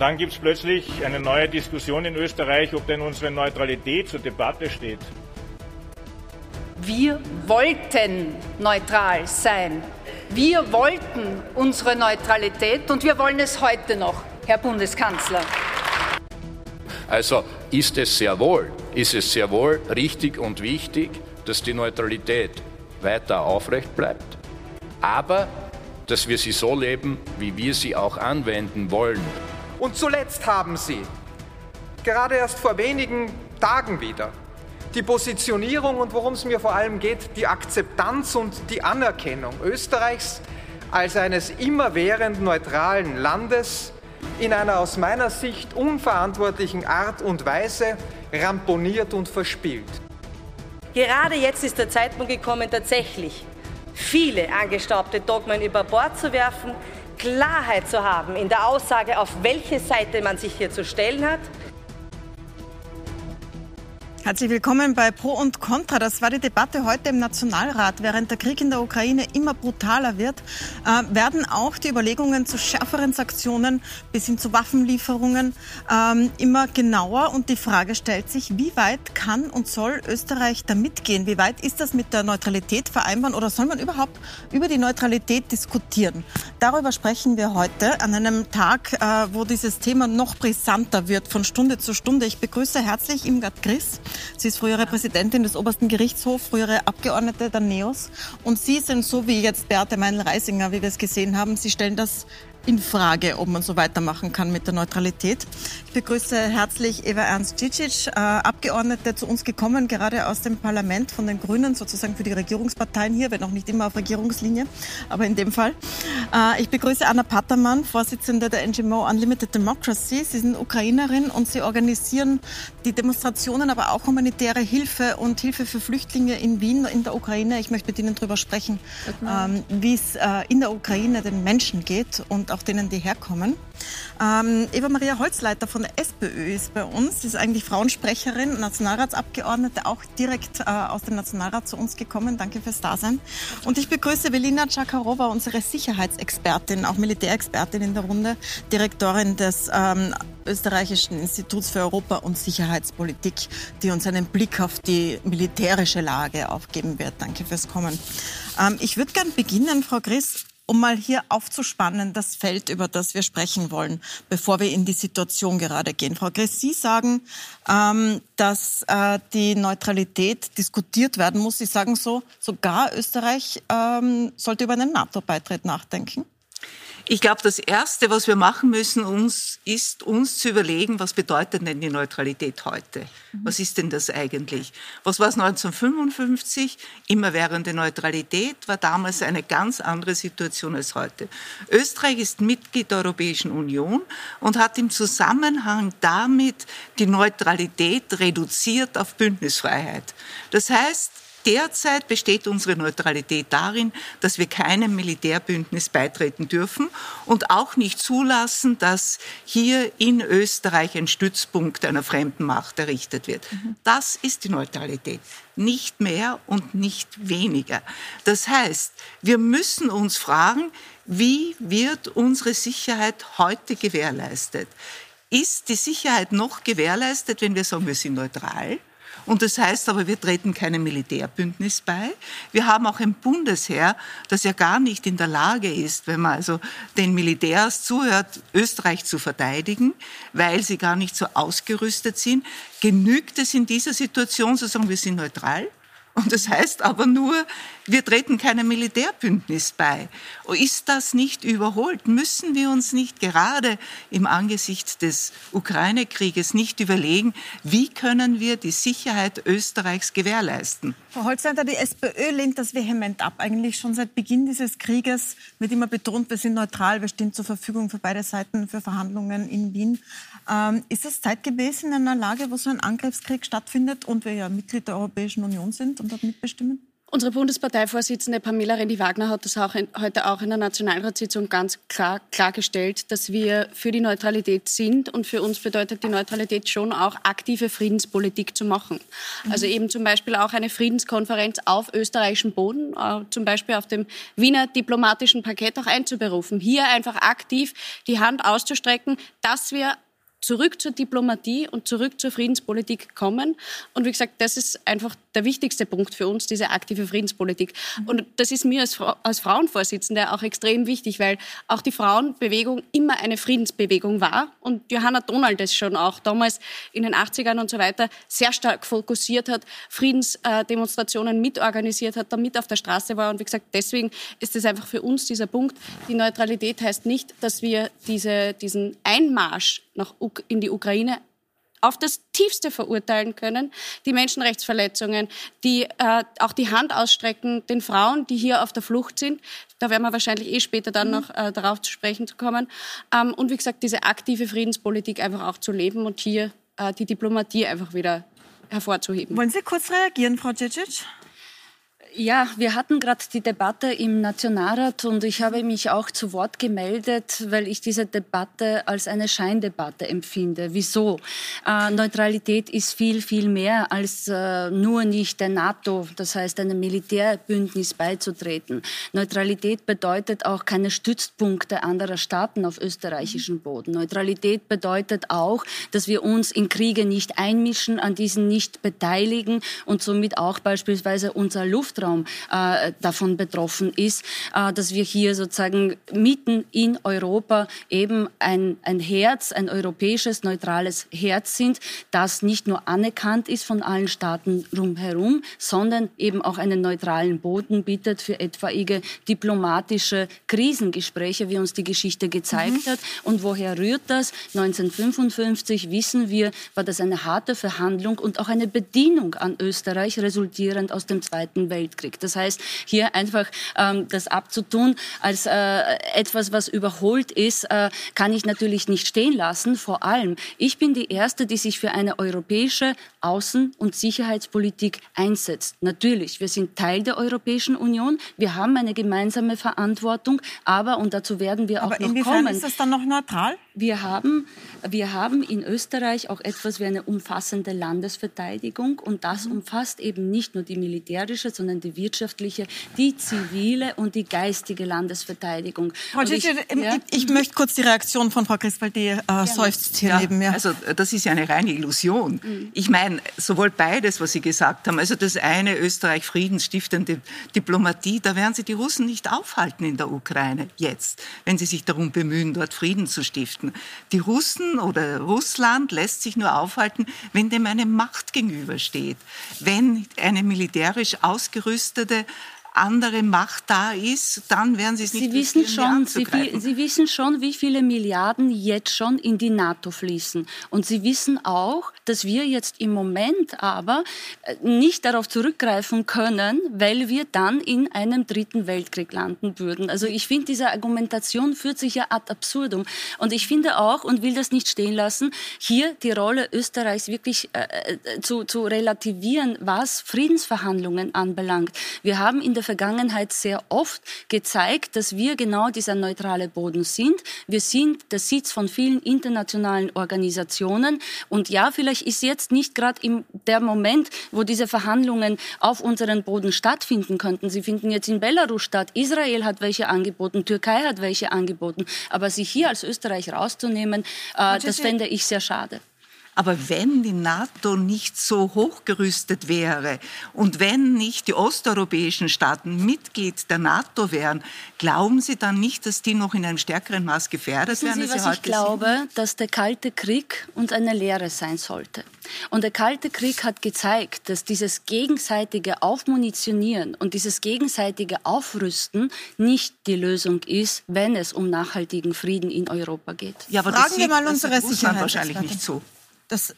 Und dann gibt es plötzlich eine neue Diskussion in Österreich, ob denn unsere Neutralität zur Debatte steht. Wir wollten neutral sein. Wir wollten unsere Neutralität und wir wollen es heute noch, Herr Bundeskanzler. Also ist es sehr wohl, ist es sehr wohl richtig und wichtig, dass die Neutralität weiter aufrecht bleibt, aber dass wir sie so leben, wie wir sie auch anwenden wollen. Und zuletzt haben Sie, gerade erst vor wenigen Tagen wieder, die Positionierung und worum es mir vor allem geht, die Akzeptanz und die Anerkennung Österreichs als eines immerwährend neutralen Landes in einer aus meiner Sicht unverantwortlichen Art und Weise ramponiert und verspielt. Gerade jetzt ist der Zeitpunkt gekommen, tatsächlich viele angestaubte Dogmen über Bord zu werfen, Klarheit zu haben in der Aussage, auf welche Seite man sich hier zu stellen hat Herzlich willkommen bei Pro und Contra. Das war die Debatte heute im Nationalrat. Während der Krieg in der Ukraine immer brutaler wird, äh, werden auch die Überlegungen zu schärferen Sanktionen bis hin zu Waffenlieferungen ähm, immer genauer. Und die Frage stellt sich, wie weit kann und soll Österreich da mitgehen? Wie weit ist das mit der Neutralität vereinbaren oder soll man überhaupt über die Neutralität diskutieren? Darüber sprechen wir heute an einem Tag, äh, wo dieses Thema noch brisanter wird von Stunde zu Stunde. Ich begrüße herzlich Imgard Griss. Sie ist frühere Präsidentin des obersten Gerichtshofs, frühere Abgeordnete der NEOS. Und Sie sind so wie jetzt Beate Meinl-Reisinger, wie wir es gesehen haben. Sie stellen das in Frage, ob man so weitermachen kann mit der Neutralität. Ich begrüße herzlich Eva Ernst Cicic, äh, Abgeordnete zu uns gekommen, gerade aus dem Parlament von den Grünen, sozusagen für die Regierungsparteien hier, wenn auch nicht immer auf Regierungslinie, aber in dem Fall. Äh, ich begrüße Anna Pattermann, Vorsitzende der NGO Unlimited Democracy. Sie sind Ukrainerin und Sie organisieren die Demonstrationen, aber auch humanitäre Hilfe und Hilfe für Flüchtlinge in Wien, in der Ukraine. Ich möchte mit Ihnen darüber sprechen, ähm, wie es äh, in der Ukraine den Menschen geht und auch denen, die herkommen. Ähm, Eva-Maria Holzleiter von der SPÖ ist bei uns. Sie ist eigentlich Frauensprecherin, Nationalratsabgeordnete, auch direkt äh, aus dem Nationalrat zu uns gekommen. Danke fürs Dasein. Und ich begrüße Velina Czakarova, unsere Sicherheitsexpertin, auch Militärexpertin in der Runde, Direktorin des ähm, Österreichischen Instituts für Europa und Sicherheitspolitik, die uns einen Blick auf die militärische Lage aufgeben wird. Danke fürs Kommen. Ähm, ich würde gern beginnen, Frau Griss, um mal hier aufzuspannen, das Feld, über das wir sprechen wollen, bevor wir in die Situation gerade gehen. Frau Gress, Sie sagen, ähm, dass äh, die Neutralität diskutiert werden muss. Sie sagen so, sogar Österreich ähm, sollte über einen NATO-Beitritt nachdenken. Ich glaube, das Erste, was wir machen müssen, uns, ist uns zu überlegen, was bedeutet denn die Neutralität heute? Was ist denn das eigentlich? Was war es 1955? Immerwährende Neutralität war damals eine ganz andere Situation als heute. Österreich ist Mitglied der Europäischen Union und hat im Zusammenhang damit die Neutralität reduziert auf Bündnisfreiheit. Das heißt, Derzeit besteht unsere Neutralität darin, dass wir keinem Militärbündnis beitreten dürfen und auch nicht zulassen, dass hier in Österreich ein Stützpunkt einer fremden Macht errichtet wird. Das ist die Neutralität. Nicht mehr und nicht weniger. Das heißt, wir müssen uns fragen, wie wird unsere Sicherheit heute gewährleistet? Ist die Sicherheit noch gewährleistet, wenn wir sagen, wir sind neutral? Und das heißt aber, wir treten keinem Militärbündnis bei. Wir haben auch ein Bundesheer, das ja gar nicht in der Lage ist, wenn man also den Militärs zuhört, Österreich zu verteidigen, weil sie gar nicht so ausgerüstet sind. Genügt es in dieser Situation zu sagen, wir sind neutral? Und das heißt aber nur, wir treten keinem Militärbündnis bei. Ist das nicht überholt? Müssen wir uns nicht gerade im Angesicht des Ukraine-Krieges nicht überlegen, wie können wir die Sicherheit Österreichs gewährleisten? Frau Holzleiter, die SPÖ lehnt das vehement ab. Eigentlich schon seit Beginn dieses Krieges wird immer betont, wir sind neutral, wir stehen zur Verfügung für beide Seiten für Verhandlungen in Wien. Ähm, ist es zeitgemäß in einer Lage, wo so ein Angriffskrieg stattfindet und wir ja Mitglied der Europäischen Union sind und dort mitbestimmen? Unsere Bundesparteivorsitzende Pamela Rendi-Wagner hat das auch in, heute auch in der Nationalratssitzung ganz klar klargestellt, dass wir für die Neutralität sind. Und für uns bedeutet die Neutralität schon auch aktive Friedenspolitik zu machen. Mhm. Also eben zum Beispiel auch eine Friedenskonferenz auf österreichischem Boden, äh, zum Beispiel auf dem Wiener diplomatischen Parkett auch einzuberufen. Hier einfach aktiv die Hand auszustrecken, dass wir zurück zur Diplomatie und zurück zur Friedenspolitik kommen. Und wie gesagt, das ist einfach der wichtigste Punkt für uns, diese aktive Friedenspolitik. Und das ist mir als, Fra als Frauenvorsitzende auch extrem wichtig, weil auch die Frauenbewegung immer eine Friedensbewegung war. Und Johanna Donald das schon auch damals in den 80ern und so weiter sehr stark fokussiert hat, Friedensdemonstrationen mitorganisiert hat, damit auf der Straße war. Und wie gesagt, deswegen ist es einfach für uns dieser Punkt. Die Neutralität heißt nicht, dass wir diese, diesen Einmarsch nach, in die Ukraine auf das tiefste verurteilen können, die Menschenrechtsverletzungen, die äh, auch die Hand ausstrecken den Frauen, die hier auf der Flucht sind. Da werden wir wahrscheinlich eh später dann mhm. noch äh, darauf zu sprechen zu kommen. Ähm, und wie gesagt, diese aktive Friedenspolitik einfach auch zu leben und hier äh, die Diplomatie einfach wieder hervorzuheben. Wollen Sie kurz reagieren, Frau Cicic? Ja, wir hatten gerade die Debatte im Nationalrat und ich habe mich auch zu Wort gemeldet, weil ich diese Debatte als eine Scheindebatte empfinde. Wieso? Äh, Neutralität ist viel, viel mehr als äh, nur nicht der NATO, das heißt einem Militärbündnis beizutreten. Neutralität bedeutet auch keine Stützpunkte anderer Staaten auf österreichischem Boden. Neutralität bedeutet auch, dass wir uns in Kriege nicht einmischen, an diesen nicht beteiligen und somit auch beispielsweise unser Luft Luftraum äh, davon betroffen ist, äh, dass wir hier sozusagen mitten in Europa eben ein, ein Herz, ein europäisches, neutrales Herz sind, das nicht nur anerkannt ist von allen Staaten rumherum, sondern eben auch einen neutralen Boden bietet für etwaige diplomatische Krisengespräche, wie uns die Geschichte gezeigt mhm. hat. Und woher rührt das? 1955 wissen wir, war das eine harte Verhandlung und auch eine Bedienung an Österreich, resultierend aus dem Zweiten Weltkrieg. Weltkrieg. Das heißt, hier einfach ähm, das abzutun als äh, etwas, was überholt ist, äh, kann ich natürlich nicht stehen lassen. Vor allem, ich bin die Erste, die sich für eine europäische Außen- und Sicherheitspolitik einsetzt. Natürlich, wir sind Teil der Europäischen Union, wir haben eine gemeinsame Verantwortung, aber, und dazu werden wir aber auch noch kommen. Aber inwiefern ist das dann noch neutral? Wir haben, wir haben in Österreich auch etwas wie eine umfassende Landesverteidigung und das mhm. umfasst eben nicht nur die militärische, sondern die wirtschaftliche, die zivile und die geistige Landesverteidigung. Frau ich, ja? ich, ich, möchte kurz die Reaktion von Frau Christwald, die äh, seufzt hier ja, neben mir. Also das ist ja eine reine Illusion. Mhm. Ich meine, sowohl beides, was Sie gesagt haben, also das eine Österreich friedensstiftende Diplomatie, da werden Sie die Russen nicht aufhalten in der Ukraine jetzt, wenn sie sich darum bemühen, dort Frieden zu stiften. Die Russen oder Russland lässt sich nur aufhalten, wenn dem eine Macht gegenübersteht. Wenn eine militärisch ausgerüstete andere Macht da ist, dann werden Sie es nicht Sie wissen schon, Sie, Sie, wissen schon, wie viele Milliarden jetzt schon in die NATO fließen. Und Sie wissen auch, dass wir jetzt im Moment aber äh, nicht darauf zurückgreifen können, weil wir dann in einem dritten Weltkrieg landen würden. Also ich finde, diese Argumentation führt sich ja ad absurdum. Und ich finde auch, und will das nicht stehen lassen, hier die Rolle Österreichs wirklich äh, äh zu, zu relativieren, was Friedensverhandlungen anbelangt. Wir haben in der Vergangenheit sehr oft gezeigt, dass wir genau dieser neutrale Boden sind. Wir sind der Sitz von vielen internationalen Organisationen. Und ja, vielleicht ist jetzt nicht gerade der Moment, wo diese Verhandlungen auf unseren Boden stattfinden könnten. Sie finden jetzt in Belarus statt. Israel hat welche angeboten, Türkei hat welche angeboten. Aber sich hier als Österreich rauszunehmen, äh, das fände ich sehr schade. Aber wenn die NATO nicht so hochgerüstet wäre und wenn nicht die osteuropäischen Staaten Mitglied der NATO wären, glauben Sie dann nicht, dass die noch in einem stärkeren Maß gefährdet wären? Sie, was ich glaube, sind? dass der Kalte Krieg uns eine Lehre sein sollte. Und der Kalte Krieg hat gezeigt, dass dieses gegenseitige Aufmunitionieren und dieses gegenseitige Aufrüsten nicht die Lösung ist, wenn es um nachhaltigen Frieden in Europa geht. Ja, aber Fragen das sieht, wir mal unsere Sicherheit wahrscheinlich nicht so das,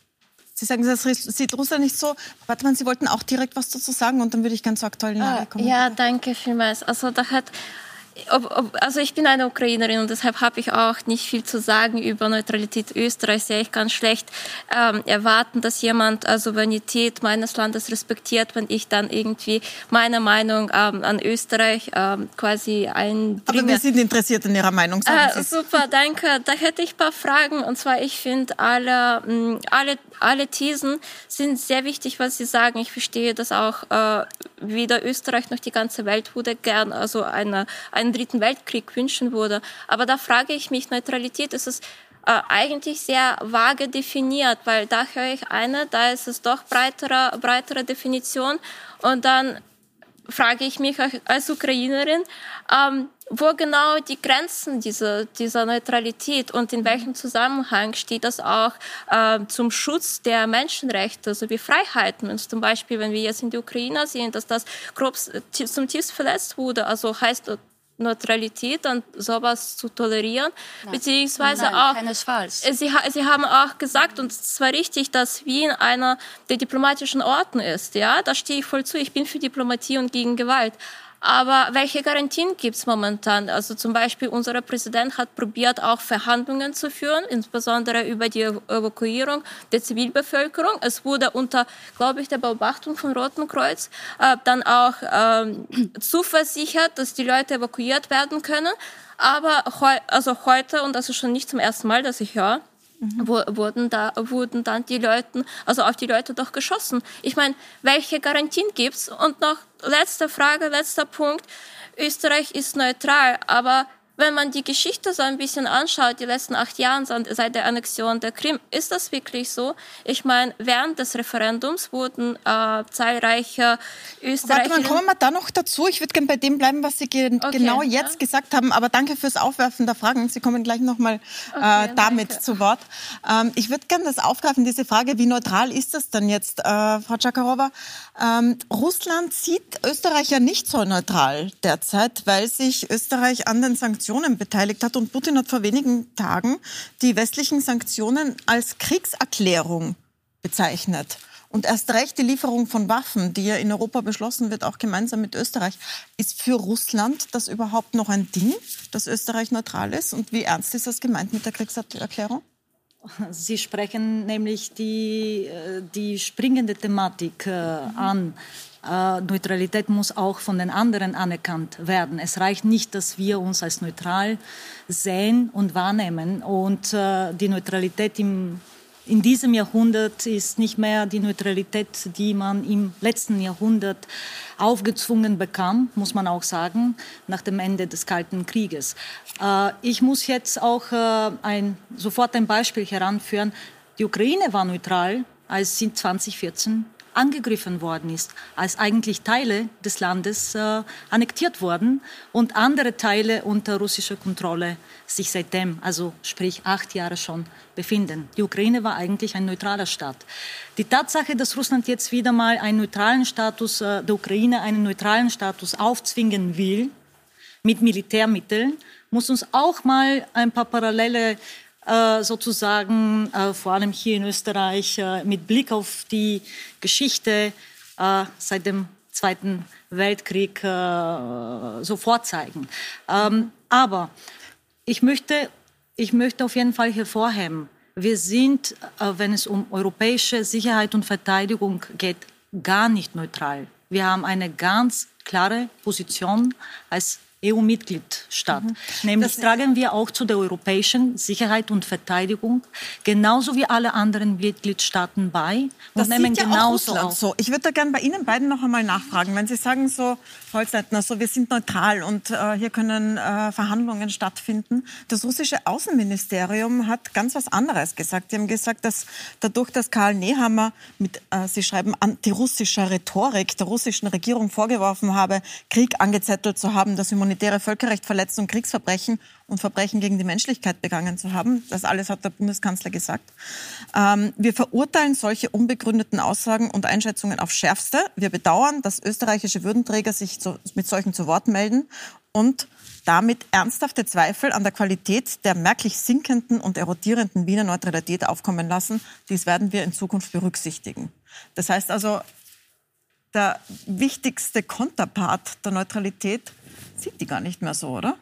Sie sagen, das sieht Russland nicht so. Warte mal, Sie wollten auch direkt was dazu sagen und dann würde ich ganz zur aktuellen Lage kommen. Ja, danke vielmals. Also da hat also ich bin eine Ukrainerin und deshalb habe ich auch nicht viel zu sagen über Neutralität Österreichs. Sehe ich ganz schlecht ähm, erwarten, dass jemand also Souveränität meines Landes respektiert, wenn ich dann irgendwie meine Meinung ähm, an Österreich ähm, quasi ein. Aber wir sind interessiert in Ihrer Meinung. Äh, super, danke. Da hätte ich ein paar Fragen. Und zwar, ich finde alle, mh, alle, alle Thesen sind sehr wichtig, was Sie sagen. Ich verstehe das auch. Äh, weder Österreich noch die ganze Welt würde gern also eine, einen dritten Weltkrieg wünschen würde. Aber da frage ich mich, Neutralität ist es äh, eigentlich sehr vage definiert, weil da höre ich eine, da ist es doch breitere, breitere Definition und dann frage ich mich als Ukrainerin, ähm, wo genau die Grenzen dieser, dieser Neutralität und in welchem Zusammenhang steht das auch äh, zum Schutz der Menschenrechte sowie Freiheiten. Und zum Beispiel, wenn wir jetzt in die Ukraine sehen, dass das grob zum tiefst verletzt wurde, also heißt Neutralität und sowas zu tolerieren, Nein. beziehungsweise Nein, auch keinesfalls. Sie, Sie haben auch gesagt und es war richtig, dass Wien einer der diplomatischen Orten ist. Ja, da stehe ich voll zu. Ich bin für Diplomatie und gegen Gewalt. Aber welche Garantien gibt es momentan? Also zum Beispiel unser Präsident hat probiert, auch Verhandlungen zu führen, insbesondere über die Evakuierung der Zivilbevölkerung. Es wurde unter, glaube ich, der Beobachtung von Roten Kreuz äh, dann auch äh, zuversichert, dass die Leute evakuiert werden können. Aber heu also heute, und das ist schon nicht zum ersten Mal, dass ich höre, mhm. wurden da wurden dann die Leute, also auf die Leute doch geschossen. Ich meine, welche Garantien gibt's? Und noch letzte Frage, letzter Punkt. Österreich ist neutral, aber wenn man die Geschichte so ein bisschen anschaut, die letzten acht Jahre seit der Annexion der Krim, ist das wirklich so? Ich meine, während des Referendums wurden äh, zahlreiche Österreicher... Warte mal, kommen wir da noch dazu. Ich würde gerne bei dem bleiben, was Sie ge okay, genau jetzt ja. gesagt haben. Aber danke fürs Aufwerfen der Fragen. Sie kommen gleich noch mal äh, okay, damit danke. zu Wort. Ähm, ich würde gerne das aufgreifen, diese Frage, wie neutral ist das denn jetzt, äh, Frau Czakarowa? Ähm, Russland sieht Österreich ja nicht so neutral derzeit, weil sich Österreich an den Sanktionen Sanktionen beteiligt hat. Und Putin hat vor wenigen Tagen die westlichen Sanktionen als Kriegserklärung bezeichnet. Und erst recht die Lieferung von Waffen, die ja in Europa beschlossen wird, auch gemeinsam mit Österreich. Ist für Russland das überhaupt noch ein Ding, dass Österreich neutral ist? Und wie ernst ist das gemeint mit der Kriegserklärung? Sie sprechen nämlich die, äh, die springende Thematik äh, an. Äh, Neutralität muss auch von den anderen anerkannt werden. Es reicht nicht, dass wir uns als neutral sehen und wahrnehmen. Und äh, die Neutralität im, in diesem Jahrhundert ist nicht mehr die Neutralität, die man im letzten Jahrhundert aufgezwungen bekam, muss man auch sagen, nach dem Ende des Kalten Krieges. Äh, ich muss jetzt auch ein, sofort ein Beispiel heranführen. Die Ukraine war neutral, als sie 2014 angegriffen worden ist, als eigentlich Teile des Landes äh, annektiert wurden und andere Teile unter russischer Kontrolle sich seitdem, also sprich acht Jahre schon, befinden. Die Ukraine war eigentlich ein neutraler Staat. Die Tatsache, dass Russland jetzt wieder mal einen neutralen Status äh, der Ukraine, einen neutralen Status aufzwingen will, mit Militärmitteln, muss uns auch mal ein paar parallele sozusagen, äh, vor allem hier in Österreich, äh, mit Blick auf die Geschichte seit dem Zweiten Weltkrieg so vorzeigen. Ähm, aber ich möchte, ich möchte auf jeden Fall hervorheben, wir sind, wenn es um europäische Sicherheit und Verteidigung geht, gar nicht neutral. Wir haben eine ganz klare Position als EU-Mitgliedstaat. Mhm. Nämlich das tragen wir auch zu der europäischen Sicherheit und Verteidigung genauso wie alle anderen Mitgliedstaaten bei und das nehmen ja genauso auch so. Ich würde da gerne bei Ihnen beiden noch einmal nachfragen, wenn Sie sagen so, Holzleitner, so wir sind neutral und äh, hier können äh, Verhandlungen stattfinden. Das russische Außenministerium hat ganz was anderes gesagt. Sie haben gesagt, dass dadurch, dass Karl Nehammer mit, äh, Sie schreiben, antirussischer Rhetorik der russischen Regierung vorgeworfen habe, Krieg angezettelt zu haben, Humanität humanitäre Völkerrecht verletzt und Kriegsverbrechen und Verbrechen gegen die Menschlichkeit begangen zu haben. Das alles hat der Bundeskanzler gesagt. Ähm, wir verurteilen solche unbegründeten Aussagen und Einschätzungen aufs Schärfste. Wir bedauern, dass österreichische Würdenträger sich zu, mit solchen zu Wort melden und damit ernsthafte Zweifel an der Qualität der merklich sinkenden und erodierenden Wiener Neutralität aufkommen lassen. Dies werden wir in Zukunft berücksichtigen. Das heißt also, der wichtigste Konterpart der Neutralität sieht die gar nicht mehr so, oder?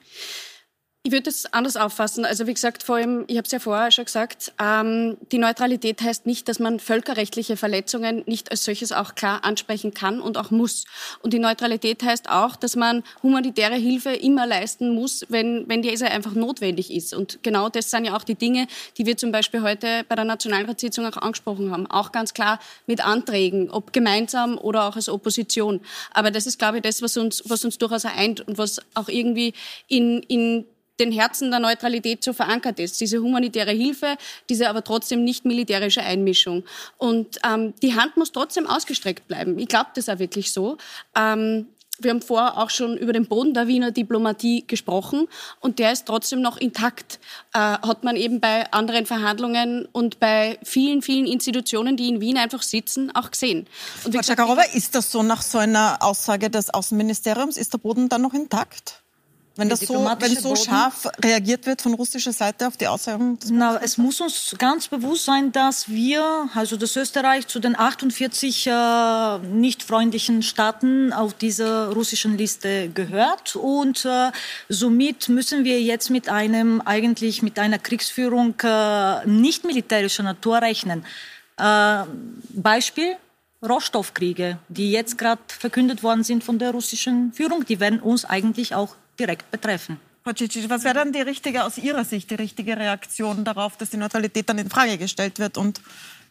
Ich würde es anders auffassen. Also wie gesagt, vor allem, ich habe es ja vorher schon gesagt, ähm, die Neutralität heißt nicht, dass man völkerrechtliche Verletzungen nicht als solches auch klar ansprechen kann und auch muss. Und die Neutralität heißt auch, dass man humanitäre Hilfe immer leisten muss, wenn, wenn diese einfach notwendig ist. Und genau das sind ja auch die Dinge, die wir zum Beispiel heute bei der Nationalratssitzung auch angesprochen haben. Auch ganz klar mit Anträgen, ob gemeinsam oder auch als Opposition. Aber das ist, glaube ich, das, was uns, was uns durchaus eint und was auch irgendwie in, in den Herzen der Neutralität so verankert ist. Diese humanitäre Hilfe, diese aber trotzdem nicht militärische Einmischung. Und ähm, die Hand muss trotzdem ausgestreckt bleiben. Ich glaube das auch wirklich so. Ähm, wir haben vorher auch schon über den Boden der Wiener Diplomatie gesprochen und der ist trotzdem noch intakt. Äh, hat man eben bei anderen Verhandlungen und bei vielen, vielen Institutionen, die in Wien einfach sitzen, auch gesehen. Und Frau Schakarova, ist das so nach so einer Aussage des Außenministeriums? Ist der Boden dann noch intakt? Wenn das so, wenn so scharf reagiert wird von russischer Seite auf die Aussagen? Na, es muss uns ganz bewusst sein, dass wir, also das Österreich, zu den 48 äh, nicht freundlichen Staaten auf dieser russischen Liste gehört. Und äh, somit müssen wir jetzt mit einem, eigentlich mit einer Kriegsführung äh, nicht militärischer Natur rechnen. Äh, Beispiel, Rohstoffkriege, die jetzt gerade verkündet worden sind von der russischen Führung, die werden uns eigentlich auch direkt betreffen. Frau Cicic, was wäre dann die richtige, aus Ihrer Sicht, die richtige Reaktion darauf, dass die Neutralität dann in Frage gestellt wird und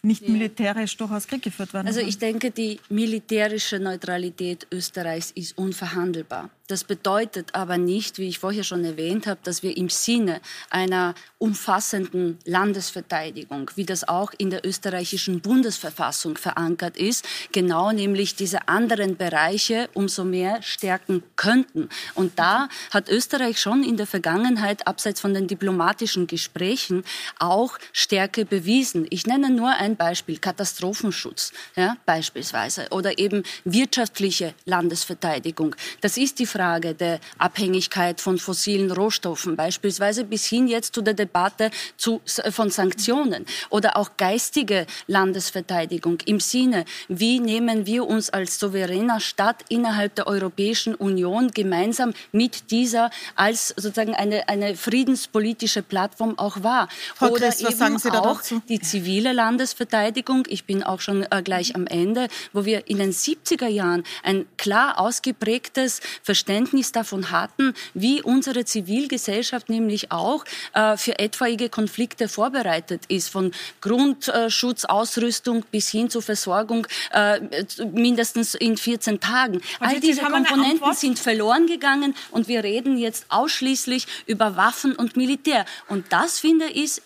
nicht militärisch durchaus Krieg geführt werden Also ich denke, die militärische Neutralität Österreichs ist unverhandelbar. Das bedeutet aber nicht, wie ich vorher schon erwähnt habe, dass wir im Sinne einer umfassenden Landesverteidigung, wie das auch in der österreichischen Bundesverfassung verankert ist, genau nämlich diese anderen Bereiche umso mehr stärken könnten. Und da hat Österreich schon in der Vergangenheit, abseits von den diplomatischen Gesprächen, auch Stärke bewiesen. Ich nenne nur ein Beispiel, Katastrophenschutz ja, beispielsweise oder eben wirtschaftliche Landesverteidigung. Das ist die Frage der Abhängigkeit von fossilen Rohstoffen, beispielsweise bis hin jetzt zu der Debatte zu, von Sanktionen oder auch geistige Landesverteidigung im Sinne, wie nehmen wir uns als souveräner Staat innerhalb der Europäischen Union gemeinsam mit dieser als sozusagen eine, eine friedenspolitische Plattform auch wahr. Frau oder Christ, eben auch dazu? die zivile Landesverteidigung. Ich bin auch schon äh, gleich am Ende, wo wir in den 70er Jahren ein klar ausgeprägtes Verständnis Verständnis davon hatten, wie unsere Zivilgesellschaft nämlich auch äh, für etwaige Konflikte vorbereitet ist, von Grundschutzausrüstung bis hin zur Versorgung äh, mindestens in 14 Tagen. All diese Komponenten sind verloren gegangen und wir reden jetzt ausschließlich über Waffen und Militär. Und das, finde ich,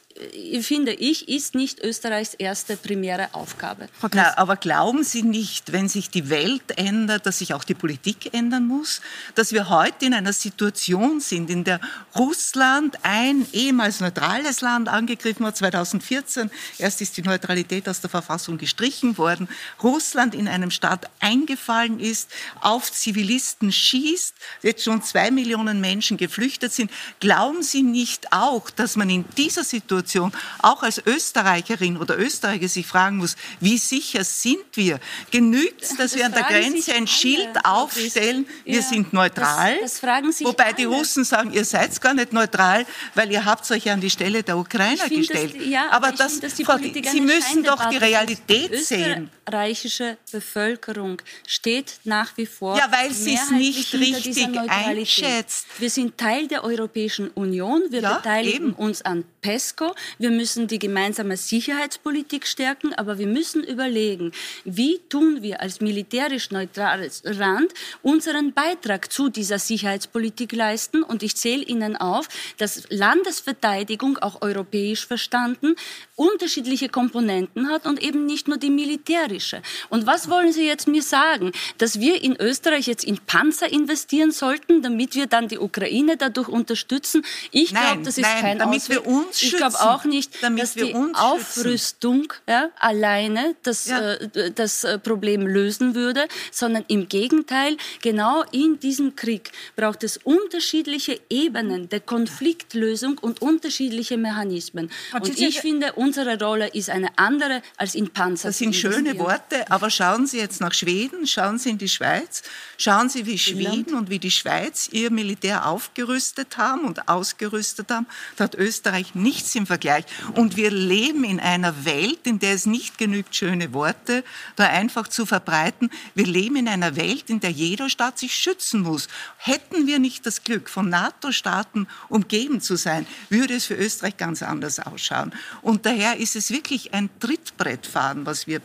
finde ich, ist nicht Österreichs erste primäre Aufgabe. Na, aber glauben Sie nicht, wenn sich die Welt ändert, dass sich auch die Politik ändern muss? Dass wir heute in einer Situation sind, in der Russland, ein ehemals neutrales Land, angegriffen hat, 2014, erst ist die Neutralität aus der Verfassung gestrichen worden, Russland in einem Staat eingefallen ist, auf Zivilisten schießt, jetzt schon zwei Millionen Menschen geflüchtet sind. Glauben Sie nicht auch, dass man in dieser Situation Situation auch als Österreicherin oder Österreicher sich fragen muss, wie sicher sind wir? Genügt es, dass das wir an der Grenze ein Schild alle, aufstellen, wir ja, sind neutral? Das, das wobei alle. die Russen sagen, ihr seid gar nicht neutral, weil ihr habt euch an die Stelle der Ukrainer find, gestellt. Ja, aber, das, find, Sie müssen doch die Realität sehen. Die österreichische Bevölkerung steht nach wie vor Ja, weil sie es nicht richtig einschätzt. Wir sind Teil der Europäischen Union, wir ja, beteiligen eben. uns an PESCO. Wir müssen die gemeinsame Sicherheitspolitik stärken, aber wir müssen überlegen, wie tun wir als militärisch neutrales Land unseren Beitrag zu dieser Sicherheitspolitik leisten. Und ich zähle Ihnen auf, dass Landesverteidigung, auch europäisch verstanden, unterschiedliche Komponenten hat und eben nicht nur die militärische. Und was wollen Sie jetzt mir sagen? Dass wir in Österreich jetzt in Panzer investieren sollten, damit wir dann die Ukraine dadurch unterstützen? Ich glaube, das ist nein, kein damit Ausweg. wir uns uns schützen. Ich glaube auch nicht, dass die Aufrüstung ja, alleine das, Ja. äh, das äh, Problem lösen würde, sondern im Gegenteil, genau in diesem Krieg braucht es unterschiedliche Ebenen der Konfliktlösung und unterschiedliche Mechanismen. Und ich finde, unsere Rolle ist eine andere als in Panzer. Das sind schöne. Worte, aber schauen Sie jetzt nach Schweden, schauen Sie in die Schweiz, schauen Sie, wie Schweden und wie die Schweiz ihr Militär aufgerüstet haben und ausgerüstet haben. Da hat Österreich nichts im Vergleich. Und wir leben in einer Welt, in der es nicht genügt, schöne Worte da einfach zu verbreiten. Wir leben in einer Welt, in der jeder Staat sich schützen muss. Hätten wir nicht das Glück, von NATO-Staaten umgeben zu sein, würde es für Österreich ganz anders ausschauen. Und daher ist es wirklich ein Trittbrettfahren, was wir,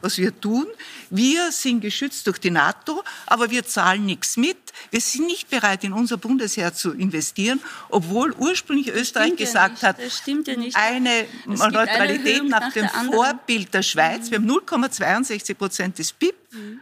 was wir tun. Wir sind geschützt durch die NATO, aber wir zahlen nichts mit. Wir sind nicht bereit, in unser Bundesheer zu investieren, obwohl ursprünglich Österreich gesagt nicht. hat, Das stimmt ja nicht. eine Neutralität nach, nach dem der. Vorbild der Schweiz. Wir haben 0,62 Prozent des BIP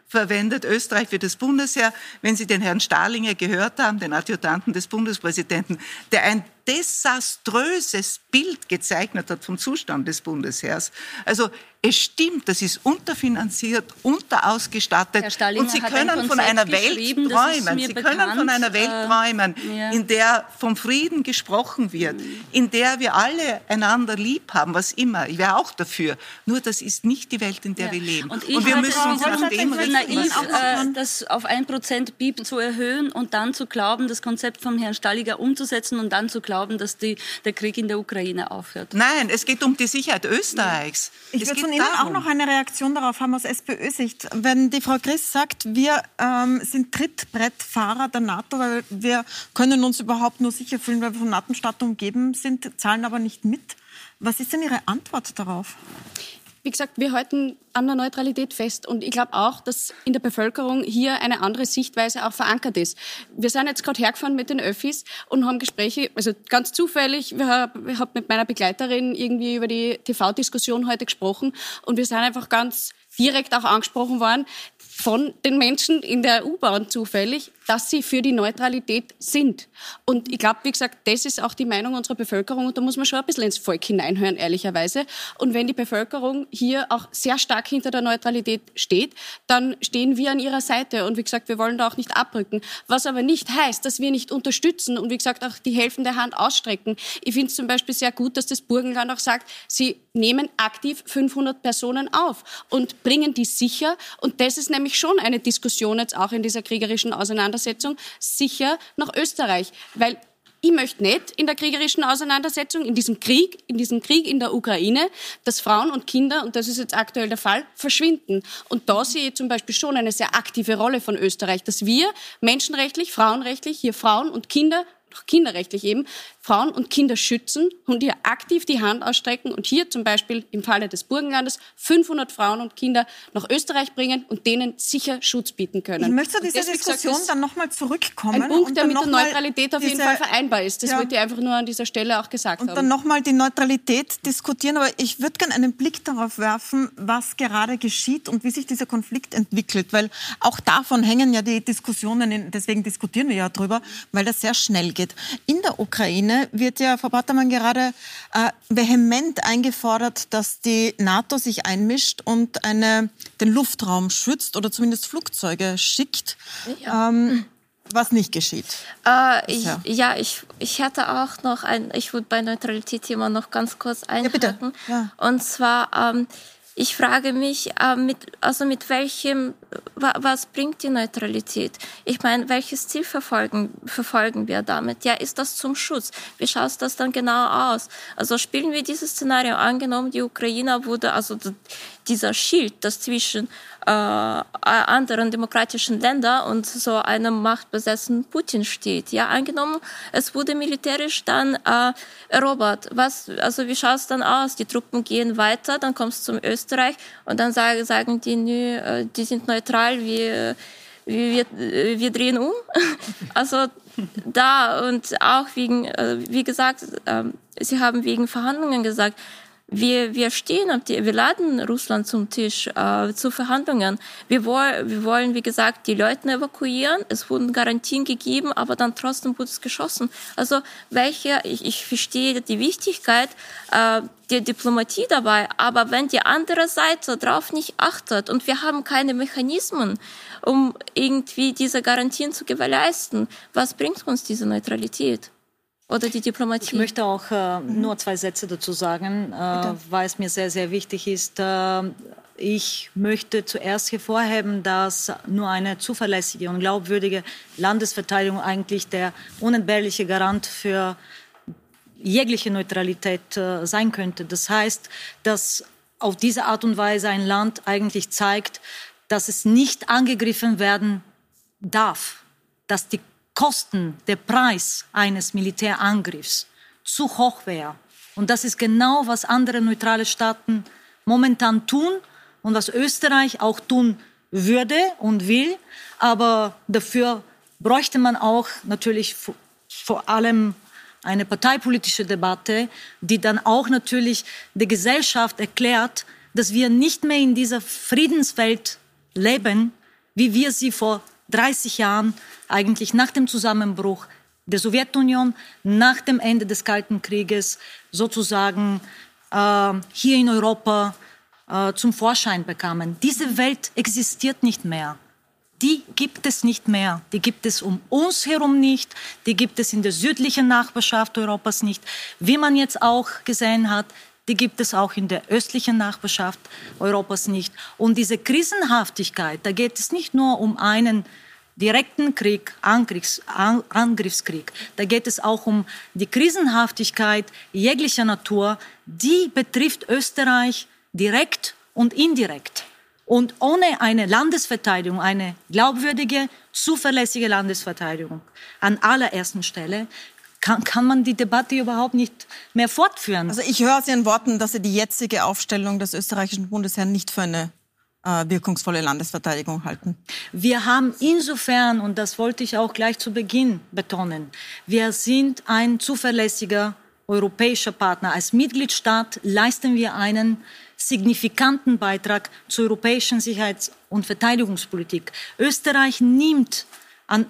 verwendet Österreich für das Bundesheer. Wenn Sie den Herrn Starlinger gehört haben, den Adjutanten des Bundespräsidenten, der ein desaströses Bild gezeichnet hat vom Zustand des Bundesheers. Also es stimmt, das ist unterfinanziert, unterausgestattet und Sie ein können von einer Welt ist träumen. Sie können bekannt. von einer Welt Äh, träumen, ja. in der vom Frieden gesprochen wird, in der wir alle einander lieb haben, was immer. Ich wäre auch dafür. Nur das ist nicht die Welt, in der Ja. wir leben. Und, Und, wir müssen uns nach dem richten. naiv, äh, das auf 1% BIP zu erhöhen und dann zu glauben, das Konzept von Herrn Stalliger umzusetzen und dann zu glauben, dass die, der Krieg in der Ukraine aufhört. Nein, es geht um die Sicherheit Österreichs. Ich es geht von Ihnen auch noch eine Reaktion darauf haben aus SPÖ-Sicht. Wenn die Frau Chris sagt, wir ähm, sind Trittbrettfahrer der NATO, weil wir können uns überhaupt nur sicher fühlen, weil wir von NATO-Staaten umgeben sind, zahlen aber nicht mit. Was ist denn Ihre Antwort darauf? Wie gesagt, wir halten an der Neutralität fest. Und ich glaube auch, dass in der Bevölkerung hier eine andere Sichtweise auch verankert ist. Wir sind jetzt gerade hergefahren mit den Öffis und haben Gespräche, also ganz zufällig, ich hab mit meiner Begleiterin irgendwie über die TV-Diskussion heute gesprochen und wir sind einfach ganz direkt auch angesprochen worden von den Menschen in der U-Bahn zufällig, dass sie für die Neutralität sind. Und ich glaube, wie gesagt, das ist auch die Meinung unserer Bevölkerung und da muss man schon ein bisschen ins Volk hineinhören, ehrlicherweise. Und wenn die Bevölkerung hier auch sehr stark hinter der Neutralität steht, dann stehen wir an ihrer Seite. Und wie gesagt, wir wollen da auch nicht abrücken. Was aber nicht heißt, dass wir nicht unterstützen und wie gesagt auch die helfende Hand ausstrecken. Ich finde es zum Beispiel sehr gut, dass das Burgenland auch sagt, sie nehmen aktiv 500 Personen auf und bringen die sicher. Und das ist nämlich schon eine Diskussion jetzt auch in dieser kriegerischen Auseinandersetzung sicher nach Österreich, weil ich möchte nicht in der kriegerischen Auseinandersetzung, in diesem Krieg, in diesem Krieg in der Ukraine, dass Frauen und Kinder, und das ist jetzt aktuell der Fall, verschwinden. Und da sehe ich zum Beispiel schon eine sehr aktive Rolle von Österreich, dass wir menschenrechtlich, frauenrechtlich hier Frauen und Kinder auch kinderrechtlich eben, Frauen und Kinder schützen und hier aktiv die Hand ausstrecken und hier zum Beispiel im Falle des Burgenlandes 500 Frauen und Kinder nach Österreich bringen und denen sicher Schutz bieten können. Ich möchte zu Und dieser gesagt, Diskussion ist dann nochmal zurückkommen. Ein Punkt, und der mit der Neutralität auf jeden diese- Fall vereinbar ist. Das Ja. wollte ich einfach nur an dieser Stelle auch gesagt Und haben. dann nochmal die Neutralität diskutieren. Aber ich würde gerne einen Blick darauf werfen, was gerade geschieht und wie sich dieser Konflikt entwickelt. Weil auch davon hängen ja die Diskussionen, in, deswegen diskutieren wir ja drüber, weil das sehr schnell geht. In der Ukraine wird ja, Frau Battermann, gerade äh, vehement eingefordert, dass die NATO sich einmischt und eine, den Luftraum schützt oder zumindest Flugzeuge schickt. Ähm, was nicht geschieht. Äh, ich, Ja. ja, ich, ich hätte auch noch ein, ich würde bei Neutralität-Thema noch ganz kurz einhaken. Ja. Und zwar, ähm, ich frage mich, äh, mit, also mit welchem, wa, was bringt die Neutralität? Ich meine, welches Ziel verfolgen, verfolgen wir damit? Ja, ist das zum Schutz? Wie schaut das dann genau aus? Also spielen wir dieses Szenario angenommen, die Ukraine wurde, also dieser Schild, das zwischen äh, anderen demokratischen Ländern und so einem machtbesessenen Putin steht. Ja, angenommen, es wurde militärisch dann äh, erobert. Was, also wie schaut es dann aus? Die Truppen gehen weiter, dann kommt es zum Österreich und dann sagen, sagen die, nö, äh, die sind neutral, wir, wir, wir, wir drehen um. Also da und auch wegen, äh, wie gesagt, ähm, Sie haben wegen Verhandlungen gesagt, wir, wir stehen wir laden Russland zum Tisch äh, zu Verhandlungen. Wir, woll, wir wollen, wie gesagt, die Leute evakuieren. Es wurden Garantien gegeben, aber dann trotzdem wurde es geschossen. Also welche, ich, ich verstehe die Wichtigkeit äh, der Diplomatie dabei, aber wenn die andere Seite darauf nicht achtet und wir haben keine Mechanismen, um irgendwie diese Garantien zu gewährleisten, was bringt uns diese Neutralität? Oder die Diplomatie? Ich möchte auch äh, nur zwei Sätze dazu sagen, äh, weil es mir sehr, sehr wichtig ist. Äh, ich möchte zuerst hervorheben, dass nur eine zuverlässige und glaubwürdige Landesverteidigung eigentlich der unentbehrliche Garant für jegliche Neutralität äh, sein könnte. Das heißt, dass auf diese Art und Weise ein Land eigentlich zeigt, dass es nicht angegriffen werden darf, dass die Kosten, der Preis eines Militärangriffs zu hoch wäre. Und das ist genau, was andere neutrale Staaten momentan tun und was Österreich auch tun würde und will. Aber dafür bräuchte man auch natürlich vor allem eine parteipolitische Debatte, die dann auch natürlich der Gesellschaft erklärt, dass wir nicht mehr in dieser Friedenswelt leben, wie wir sie vor 30 Jahren eigentlich nach dem Zusammenbruch der Sowjetunion, nach dem Ende des Kalten Krieges sozusagen äh, hier in Europa äh, zum Vorschein bekamen. Diese Welt existiert nicht mehr. Die gibt es nicht mehr. Die gibt es um uns herum nicht. Die gibt es in der südlichen Nachbarschaft Europas nicht. Wie man jetzt auch gesehen hat, die gibt es auch in der östlichen Nachbarschaft Europas nicht. Und diese Krisenhaftigkeit, da geht es nicht nur um einen direkten Krieg, Angriffs, Angriffskrieg. Da geht es auch um die Krisenhaftigkeit jeglicher Natur, die betrifft Österreich direkt und indirekt. Und ohne eine Landesverteidigung, eine glaubwürdige, zuverlässige Landesverteidigung an allererster Stelle, kann, kann man die Debatte überhaupt nicht mehr fortführen. Also ich höre aus Ihren Worten, dass Sie die jetzige Aufstellung des österreichischen Bundesheers nicht für eine äh, wirkungsvolle Landesverteidigung halten. Wir haben insofern, und das wollte ich auch gleich zu Beginn betonen, wir sind ein zuverlässiger europäischer Partner. Als Mitgliedstaat leisten wir einen signifikanten Beitrag zur europäischen Sicherheits- und Verteidigungspolitik. Österreich nimmt an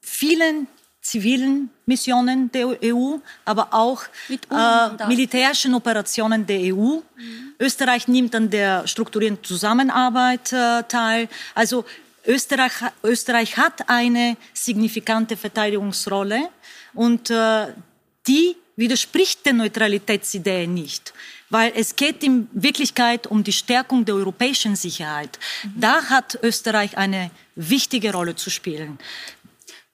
vielen zivilen Missionen der EU, aber auch äh, militärischen Operationen der EU. Mhm. Österreich nimmt an der strukturierten Zusammenarbeit äh, teil. Also Österreich, Österreich hat eine signifikante Verteidigungsrolle und äh, die widerspricht der Neutralitätsidee nicht weil es geht in Wirklichkeit um die Stärkung der europäischen Sicherheit. Mhm. Da hat Österreich eine wichtige Rolle zu spielen.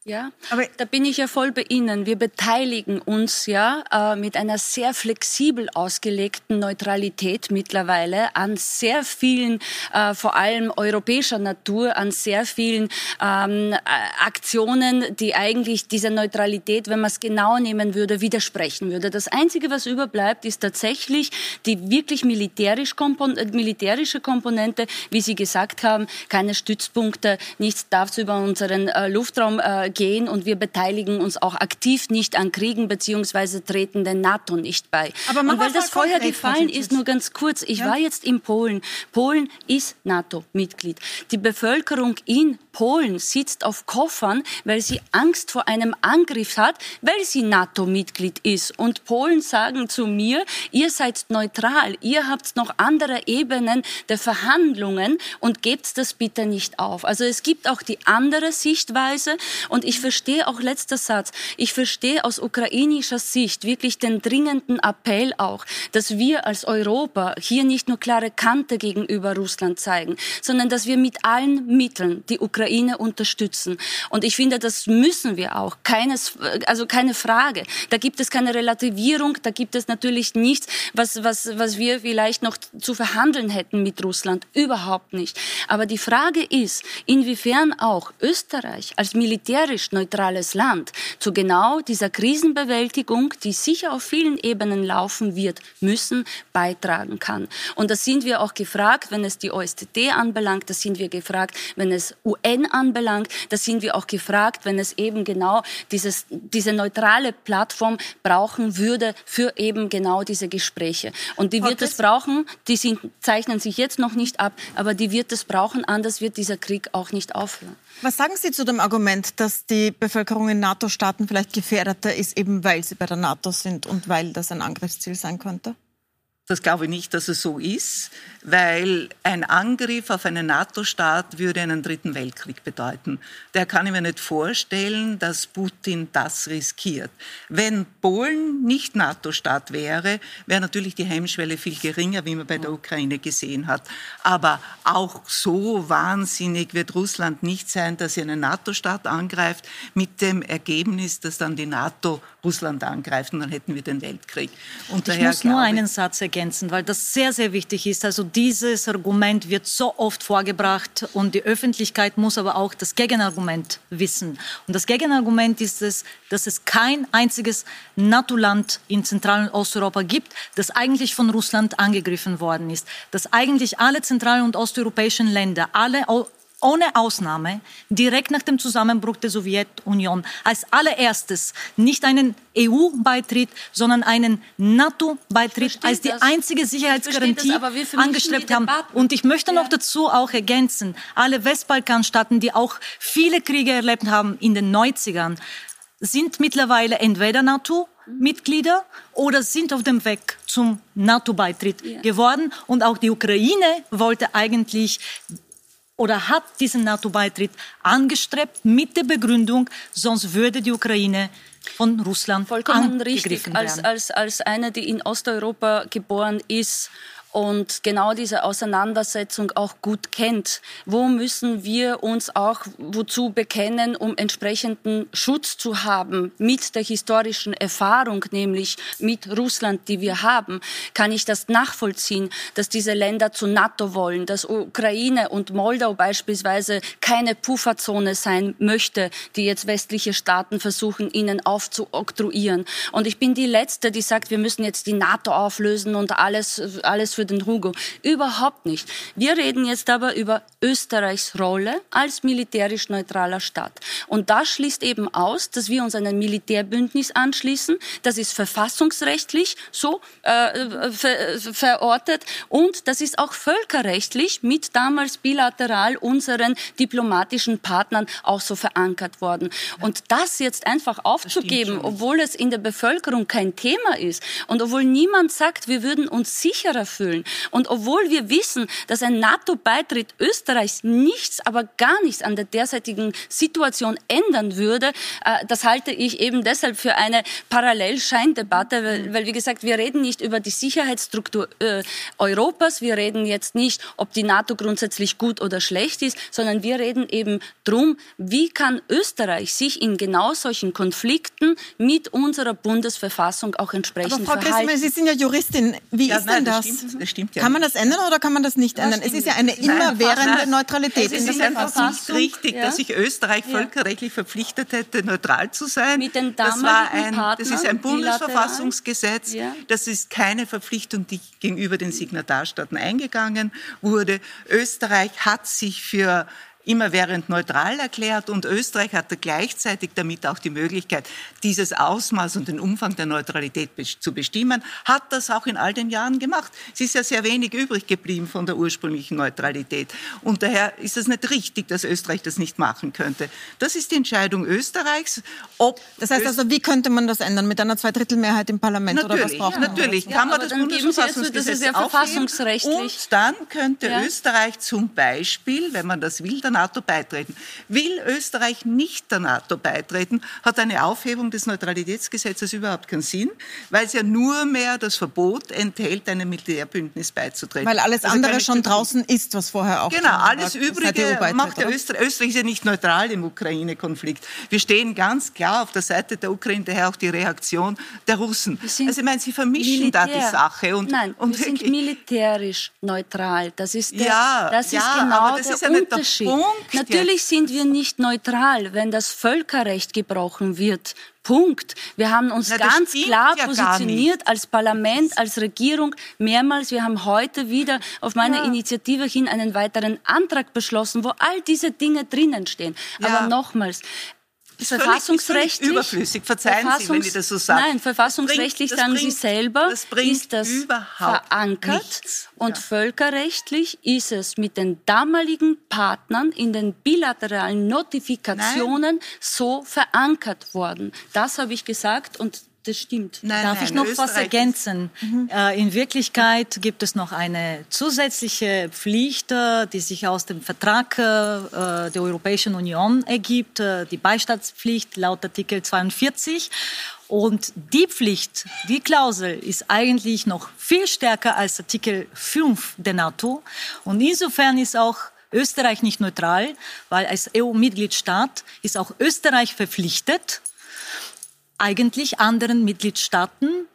Ja, aber da bin ich ja voll bei Ihnen. Wir beteiligen uns ja äh, mit einer sehr flexibel ausgelegten Neutralität mittlerweile an sehr vielen, äh, vor allem europäischer Natur, an sehr vielen ähm, äh, Aktionen, die eigentlich dieser Neutralität, wenn man es genau nehmen würde, widersprechen würde. Das Einzige, was überbleibt, ist tatsächlich die wirklich militärisch kompon äh, militärische Komponente, wie Sie gesagt haben, keine Stützpunkte, nichts darf über unseren äh, Luftraum äh, gehen und wir beteiligen uns auch aktiv nicht an Kriegen beziehungsweise treten der NATO nicht bei. Aber und weil das vorher gefallen ist, nur ganz kurz, ich ja? war jetzt in Polen. Polen ist NATO-Mitglied. Die Bevölkerung in Polen sitzt auf Koffern, weil sie Angst vor einem Angriff hat, weil sie NATO-Mitglied ist. Und Polen sagen zu mir, ihr seid neutral, ihr habt noch andere Ebenen der Verhandlungen und gebt das bitte nicht auf. Also es gibt auch die andere Sichtweise und ich verstehe auch letzter Satz, ich verstehe aus ukrainischer Sicht wirklich den dringenden Appell auch, dass wir als Europa hier nicht nur klare Kante gegenüber Russland zeigen, sondern dass wir mit allen Mitteln die Ukraine unterstützen. Und ich finde, das müssen wir auch. Keines, also keine Frage. Da gibt es keine Relativierung, da gibt es natürlich nichts, was, was, was wir vielleicht noch zu verhandeln hätten mit Russland. Überhaupt nicht. Aber die Frage ist, inwiefern auch Österreich als militärische militärisch neutrales Land zu genau dieser Krisenbewältigung, die sicher auf vielen Ebenen laufen wird, müssen, beitragen kann. Und da sind wir auch gefragt, wenn es die OSZE anbelangt, da sind wir gefragt, wenn es UN anbelangt, da sind wir auch gefragt, wenn es eben genau dieses, diese neutrale Plattform brauchen würde für eben genau diese Gespräche. Und die wird es brauchen, die sind, zeichnen sich jetzt noch nicht ab, aber die wird es brauchen, anders wird dieser Krieg auch nicht aufhören. Was sagen Sie zu dem Argument, dass die Bevölkerung in NATO-Staaten vielleicht gefährdeter ist, eben weil sie bei der NATO sind und weil das ein Angriffsziel sein könnte? Das glaube ich nicht, dass es so ist, weil ein Angriff auf einen NATO-Staat würde einen dritten Weltkrieg bedeuten. Der kann ich mir nicht vorstellen, dass Putin das riskiert. Wenn Polen nicht NATO-Staat wäre, wäre natürlich die Hemmschwelle viel geringer, wie man bei der Ukraine gesehen hat. Aber auch so wahnsinnig wird Russland nicht sein, dass sie einen NATO-Staat angreift, mit dem Ergebnis, dass dann die NATO Russland angreift und dann hätten wir den Weltkrieg. Und ich muss nur einen Satz ergänzen, weil das sehr, sehr wichtig ist. Also dieses Argument wird so oft vorgebracht und die Öffentlichkeit muss aber auch das Gegenargument wissen. Und das Gegenargument ist es, dass es kein einziges NATO-Land in Zentral- und Osteuropa gibt, das eigentlich von Russland angegriffen worden ist. Dass eigentlich alle zentral- und osteuropäischen Länder, alle ohne Ausnahme direkt nach dem Zusammenbruch der Sowjetunion als allererstes nicht einen EU-Beitritt, sondern einen NATO-Beitritt als die das. einzige Sicherheitsgarantie das, angestrebt haben. Und ich möchte ja. noch dazu auch ergänzen, alle Westbalkanstaaten, die auch viele Kriege erlebt haben in den 90ern, sind mittlerweile entweder NATO Mitglieder oder sind auf dem Weg zum NATO-Beitritt ja. geworden. Und auch die Ukraine wollte eigentlich oder hat diesen NATO-Beitritt angestrebt mit der Begründung, sonst würde die Ukraine von Russland Vollkommen richtig. Als, als, als eine, die in Osteuropa geboren ist und genau diese Auseinandersetzung auch gut kennt. Wo müssen wir uns auch wozu bekennen, um entsprechenden Schutz zu haben mit der historischen Erfahrung, nämlich mit Russland, die wir haben? Kann ich das nachvollziehen, dass diese Länder zu NATO wollen, dass Ukraine und Moldau beispielsweise keine Pufferzone sein möchte, die jetzt westliche Staaten versuchen, ihnen aufzuoktroyieren? Und ich bin die Letzte, die sagt, wir müssen jetzt die NATO auflösen und alles, alles für den Hugo. Überhaupt nicht. Wir reden jetzt aber über Österreichs Rolle als militärisch neutraler Staat. Und das schließt eben aus, dass wir uns einem Militärbündnis anschließen. Das ist verfassungsrechtlich so äh, ver verortet und das ist auch völkerrechtlich mit damals bilateral unseren diplomatischen Partnern auch so verankert worden. Und das jetzt einfach aufzugeben, obwohl es in der Bevölkerung kein Thema ist und obwohl niemand sagt, wir würden uns sicherer fühlen, und obwohl wir wissen, dass ein NATO-Beitritt Österreichs nichts, aber gar nichts an der derzeitigen Situation ändern würde, äh, das halte ich eben deshalb für eine Parallelscheindebatte, weil, weil wie gesagt, wir reden nicht über die Sicherheitsstruktur äh, Europas, wir reden jetzt nicht, ob die NATO grundsätzlich gut oder schlecht ist, sondern wir reden eben drum, wie kann Österreich sich in genau solchen Konflikten mit unserer Bundesverfassung auch entsprechend Aber Frau verhalten. Sie sind ja Juristin. Wie ja, ist nein, denn das? Das das stimmt ja kann man das ändern oder kann man das nicht ändern? Es ist ja eine immerwährende Neutralität. Es ist einfach nicht richtig, ja. dass sich Österreich völkerrechtlich verpflichtet hätte, neutral zu sein. Mit den das, war ein, das ist ein Bundesverfassungsgesetz. Das ist keine Verpflichtung, die gegenüber den Signatarstaaten eingegangen wurde. Österreich hat sich für immerwährend neutral erklärt und Österreich hatte gleichzeitig damit auch die Möglichkeit, dieses Ausmaß und den Umfang der Neutralität zu bestimmen, hat das auch in all den Jahren gemacht. Es ist ja sehr wenig übrig geblieben von der ursprünglichen Neutralität und daher ist es nicht richtig, dass Österreich das nicht machen könnte. Das ist die Entscheidung Österreichs. Ob das heißt also, wie könnte man das ändern? Mit einer Zweidrittelmehrheit im Parlament natürlich, oder was braucht man? Natürlich, kann man das Bundesverfassungsgesetz das ist ja verfassungsrechtlich. Und dann könnte ja? Österreich zum Beispiel, wenn man das will, dann NATO beitreten. Will Österreich nicht der NATO beitreten, hat eine Aufhebung des Neutralitätsgesetzes überhaupt keinen Sinn, weil es ja nur mehr das Verbot enthält, einem Militärbündnis beizutreten. Weil alles also andere schon draußen ist, was vorher auch Genau, alles Übrige macht ja Österreich. Österreich ist ja nicht neutral im Ukraine-Konflikt. Wir stehen ganz klar auf der Seite der Ukraine, daher auch die Reaktion der Russen. Also ich meine, sie vermischen Militär. da die Sache. Und, Nein, und wir sind militärisch neutral. Das ist, der, ja, das ist ja, genau aber das der ist ja Unterschied. Nicht der Punkt Natürlich sind wir nicht neutral, wenn das Völkerrecht gebrochen wird. Punkt. Wir haben uns Na, ganz klar ja positioniert als Parlament, als Regierung mehrmals. Wir haben heute wieder auf meine Initiative hin einen weiteren Antrag beschlossen, wo all diese Dinge drinnen stehen. Ja. Aber nochmals, verfassungsrechtlich. überflüssig. Verzeihen Sie, wenn ich das so sage. Nein, verfassungsrechtlich bringt- sagen das Sie bringt- selber, bringt ist das verankert. nichts. Und völkerrechtlich ist es mit den damaligen Partnern in den bilateralen Notifikationen so verankert worden. Das habe ich gesagt und das stimmt. Darf ich noch was ergänzen? Äh, in Wirklichkeit gibt es noch eine zusätzliche Pflicht, äh, die sich aus dem Vertrag äh, der Europäischen Union ergibt, äh, die Beistandspflicht laut Artikel 42. Und die Pflicht, die Klausel ist eigentlich noch viel stärker als Artikel 5 der NATO. Und insofern ist auch Österreich nicht neutral, weil als EU-Mitgliedstaat ist auch Österreich verpflichtet, eigentlich anderen Mitgliedstaaten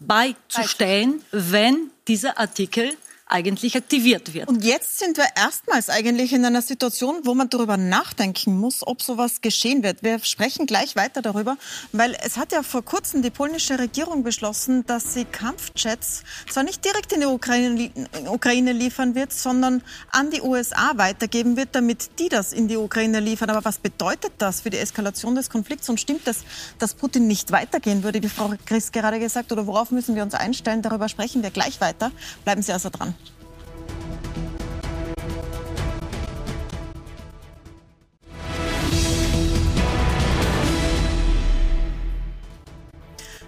beizustehen, wenn dieser Artikel eigentlich aktiviert wird. Und jetzt sind wir erstmals eigentlich in einer Situation, wo man darüber nachdenken muss, ob sowas geschehen wird. Wir sprechen gleich weiter darüber, weil es hat ja vor kurzem die polnische Regierung beschlossen, dass sie Kampfjets zwar nicht direkt in die Ukraine, Ukraine liefern wird, sondern an die USA weitergeben wird, damit die das in die Ukraine liefern. Aber was bedeutet das für die Eskalation des Konflikts? Und stimmt es, dass Putin nicht weitergehen würde, wie Frau Chris gerade gesagt, oder worauf müssen wir uns einstellen? Darüber sprechen wir gleich weiter. Bleiben Sie also dran.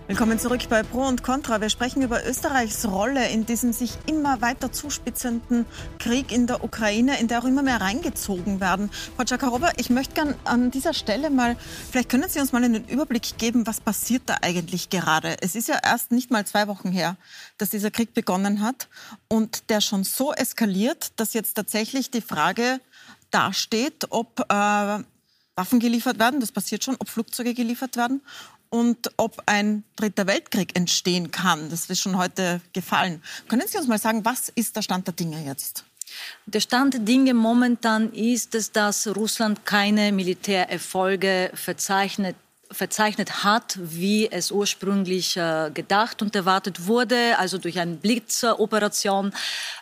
Willkommen zurück bei Pro und Contra. Wir sprechen über Österreichs Rolle in diesem sich immer weiter zuspitzenden Krieg in der Ukraine, in der auch immer mehr reingezogen werden. Frau Czakarowa, ich möchte gern an dieser Stelle mal, vielleicht können Sie uns mal einen Überblick geben, was passiert da eigentlich gerade. Es ist ja erst nicht mal zwei Wochen her, dass dieser Krieg begonnen hat und der schon so eskaliert, dass jetzt tatsächlich die Frage dasteht, ob äh, Waffen geliefert werden, das passiert schon, ob Flugzeuge geliefert werden und ob ein dritter Weltkrieg entstehen kann. Das ist schon heute gefallen. Können Sie uns mal sagen, was ist der Stand der Dinge jetzt? Der Stand der Dinge momentan ist, dass Russland keine Militärerfolge verzeichnet verzeichnet hat, wie es ursprünglich äh, gedacht und erwartet wurde. Also durch eine Blitzoperation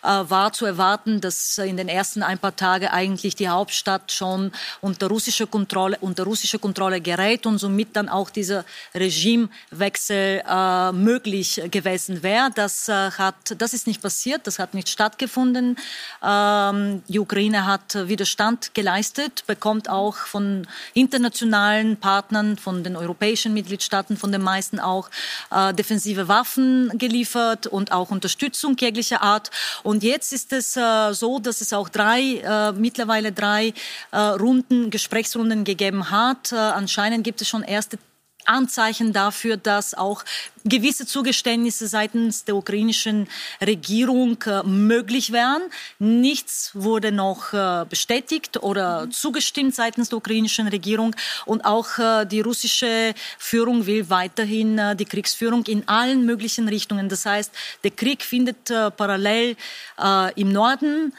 äh, war zu erwarten, dass in den ersten ein paar Tagen eigentlich die Hauptstadt schon unter russischer Kontrolle, unter russische Kontrolle gerät und somit dann auch dieser Regimewechsel äh, möglich gewesen wäre. Das, äh, hat, das ist nicht passiert, das hat nicht stattgefunden. Ähm, die Ukraine hat Widerstand geleistet, bekommt auch von internationalen Partnern, von den europäischen Mitgliedstaaten, von den meisten auch äh, defensive Waffen geliefert und auch Unterstützung jeglicher Art. Und jetzt ist es äh, so, dass es auch drei, äh, mittlerweile drei äh, Runden, Gesprächsrunden gegeben hat. Äh, anscheinend gibt es schon erste Anzeichen dafür, dass auch gewisse Zugeständnisse seitens der ukrainischen Regierung äh, möglich wären. Nichts wurde noch äh, bestätigt oder zugestimmt seitens der ukrainischen Regierung. Und auch äh, die russische Führung will weiterhin äh, die Kriegsführung in allen möglichen Richtungen. Das heißt, der Krieg findet äh, parallel äh, im Norden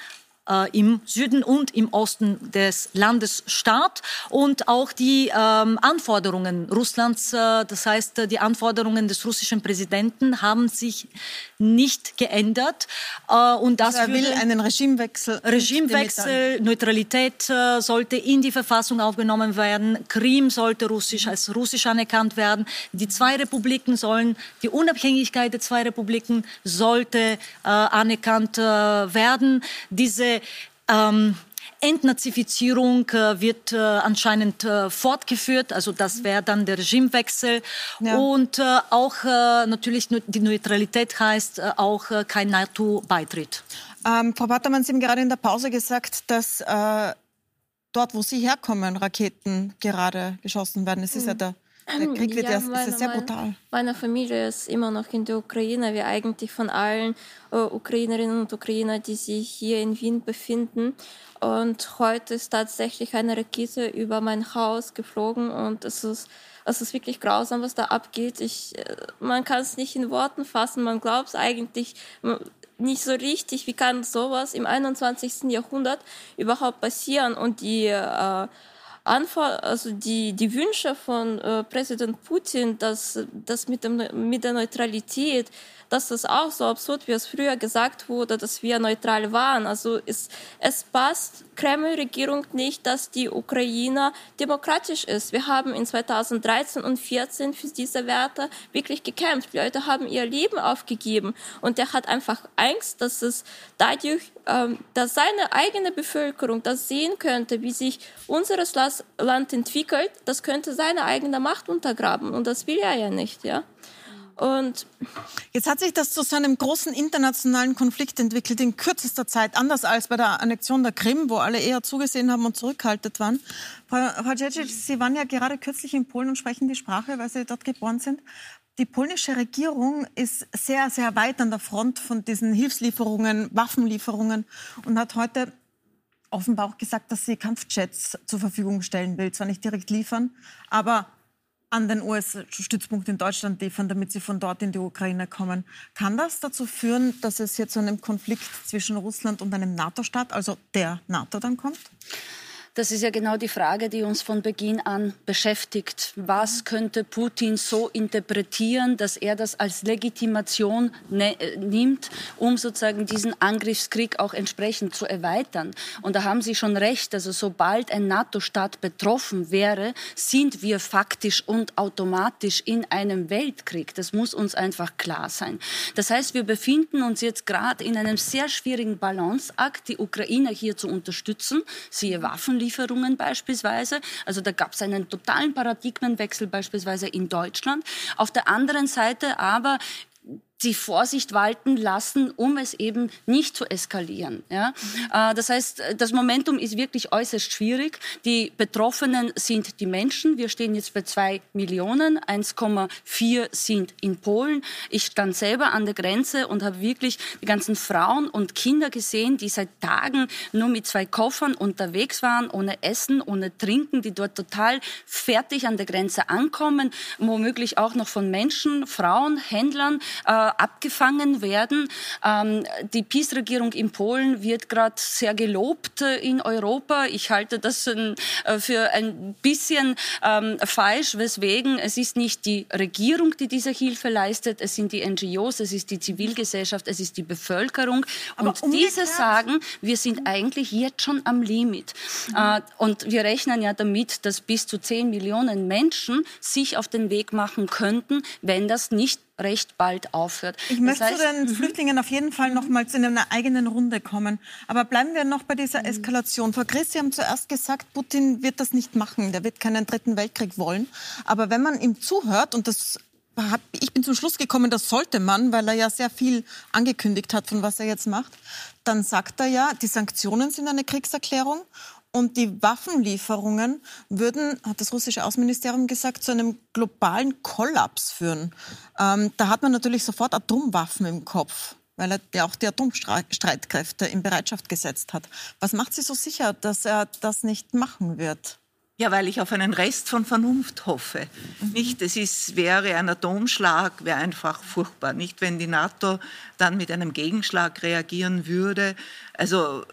äh, im Süden und im Osten des Landes statt und auch die ähm, Anforderungen Russlands, äh, das heißt äh, die Anforderungen des russischen Präsidenten haben sich nicht geändert äh, und das Also er will einen Regimewechsel. Regimewechsel, Neutralität äh, sollte in die Verfassung aufgenommen werden. Krim sollte russisch als russisch anerkannt werden. Die zwei Republiken sollen, die Unabhängigkeit der zwei Republiken sollte äh, anerkannt werden. Diese ähm, Entnazifizierung äh, wird äh, anscheinend äh, fortgeführt, also das wäre dann der Regimewechsel. Ja. Und äh, auch äh, natürlich die Neutralität heißt äh, auch kein NATO-Beitritt. Ähm, Frau Pattermann, Sie haben gerade in der Pause gesagt, dass dort, wo Sie herkommen, Raketen gerade geschossen werden. Es ist ja der, der Krieg wird ja, ist ja meine- sehr meine- brutal. Meine Familie ist immer noch in der Ukraine, wie eigentlich von allen äh, Ukrainerinnen und Ukrainer, die sich hier in Wien befinden. Und heute ist tatsächlich eine Rakete über mein Haus geflogen und es ist, es ist wirklich grausam, was da abgeht. Ich, äh, man kann es nicht in Worten fassen, man glaubt es eigentlich. nicht so richtig, wie kann sowas im 21. Jahrhundert überhaupt passieren und die äh, Anfor also die, die Wünsche von äh, Präsident Putin, dass das mit, dem, mit der Neutralität dass das auch so absurd, wie es früher gesagt wurde, dass wir neutral waren. Also es, es passt Kreml-Regierung nicht, dass die Ukraine demokratisch ist. Wir haben in 2013 und 2014 für diese Werte wirklich gekämpft. Die Leute haben ihr Leben aufgegeben und er hat einfach Angst, dass es dadurch, dass seine eigene Bevölkerung das sehen könnte, wie sich unseres Land entwickelt, das könnte seine eigene Macht untergraben und das will er ja nicht, ja. Und jetzt hat sich das zu so einem großen internationalen Konflikt entwickelt in kürzester Zeit, anders als bei der Annexion der Krim, wo alle eher zugesehen haben und zurückhaltend waren. Frau, Frau Djecic, Sie waren ja gerade kürzlich in Polen und sprechen die Sprache, weil Sie dort geboren sind. Die polnische Regierung ist sehr, sehr weit an der Front von diesen Hilfslieferungen, Waffenlieferungen und hat heute offenbar auch gesagt, dass sie Kampfjets zur Verfügung stellen will. Zwar nicht direkt liefern, aber an den US-Stützpunkt in Deutschland liefern, damit sie von dort in die Ukraine kommen. Kann das dazu führen, dass es hier zu einem Konflikt zwischen Russland und einem NATO-Staat, also der NATO, dann kommt? Das ist ja genau die Frage, die uns von Beginn an beschäftigt. Was könnte Putin so interpretieren, dass er das als Legitimation ne äh, nimmt, um sozusagen diesen Angriffskrieg auch entsprechend zu erweitern? Und da haben Sie schon recht. Also sobald ein NATO-Staat betroffen wäre, sind wir faktisch und automatisch in einem Weltkrieg. Das muss uns einfach klar sein. Das heißt, wir befinden uns jetzt gerade in einem sehr schwierigen Balanceakt, die Ukraine hier zu unterstützen, siehe Waffenlieferungen, Lieferungen beispielsweise. Also da gab es einen totalen Paradigmenwechsel beispielsweise in Deutschland. Auf der anderen Seite aber die Vorsicht walten lassen, um es eben nicht zu eskalieren. Ja? Mhm. Das heißt, das Momentum ist wirklich äußerst schwierig. Die Betroffenen sind die Menschen. Wir stehen jetzt bei zwei Millionen. 1,4 sind in Polen. Ich stand selber an der Grenze und habe wirklich die ganzen Frauen und Kinder gesehen, die seit Tagen nur mit zwei Koffern unterwegs waren, ohne Essen, ohne Trinken, die dort total fertig an der Grenze ankommen, womöglich auch noch von Menschen, Frauen, Händlern, äh, abgefangen werden. Ähm, die PiS-Regierung in Polen wird gerade sehr gelobt äh, in Europa. Ich halte das äh, für ein bisschen ähm, falsch, weswegen es ist nicht die Regierung, die diese Hilfe leistet, es sind die NGOs, es ist die Zivilgesellschaft, es ist die Bevölkerung. Aber und diese sagen, wir sind eigentlich jetzt schon am Limit. Mhm. Äh, und wir rechnen ja damit, dass bis zu 10 Millionen Menschen sich auf den Weg machen könnten, wenn das nicht recht bald aufhört. Ich möchte heißt, zu den mhm. Flüchtlingen auf jeden Fall noch mal in einer eigenen Runde kommen. Aber bleiben wir noch bei dieser mhm. Eskalation. Frau Chris, Sie haben zuerst gesagt, Putin wird das nicht machen. Der wird keinen dritten Weltkrieg wollen. Aber wenn man ihm zuhört, und das ich bin zum Schluss gekommen, das sollte man, weil er ja sehr viel angekündigt hat, von was er jetzt macht. Dann sagt er ja, die Sanktionen sind eine Kriegserklärung und die Waffenlieferungen würden, hat das russische Außenministerium gesagt, zu einem globalen Kollaps führen. Ähm, da hat man natürlich sofort Atomwaffen im Kopf weil er ja auch die Atomstreitkräfte in Bereitschaft gesetzt hat. Was macht Sie so sicher, dass er das nicht machen wird? Ja, weil ich auf einen Rest von Vernunft hoffe. Mhm. Nicht, es ist, wäre ein Atomschlag, wäre einfach furchtbar. Nicht, wenn die NATO dann mit einem Gegenschlag reagieren würde. Also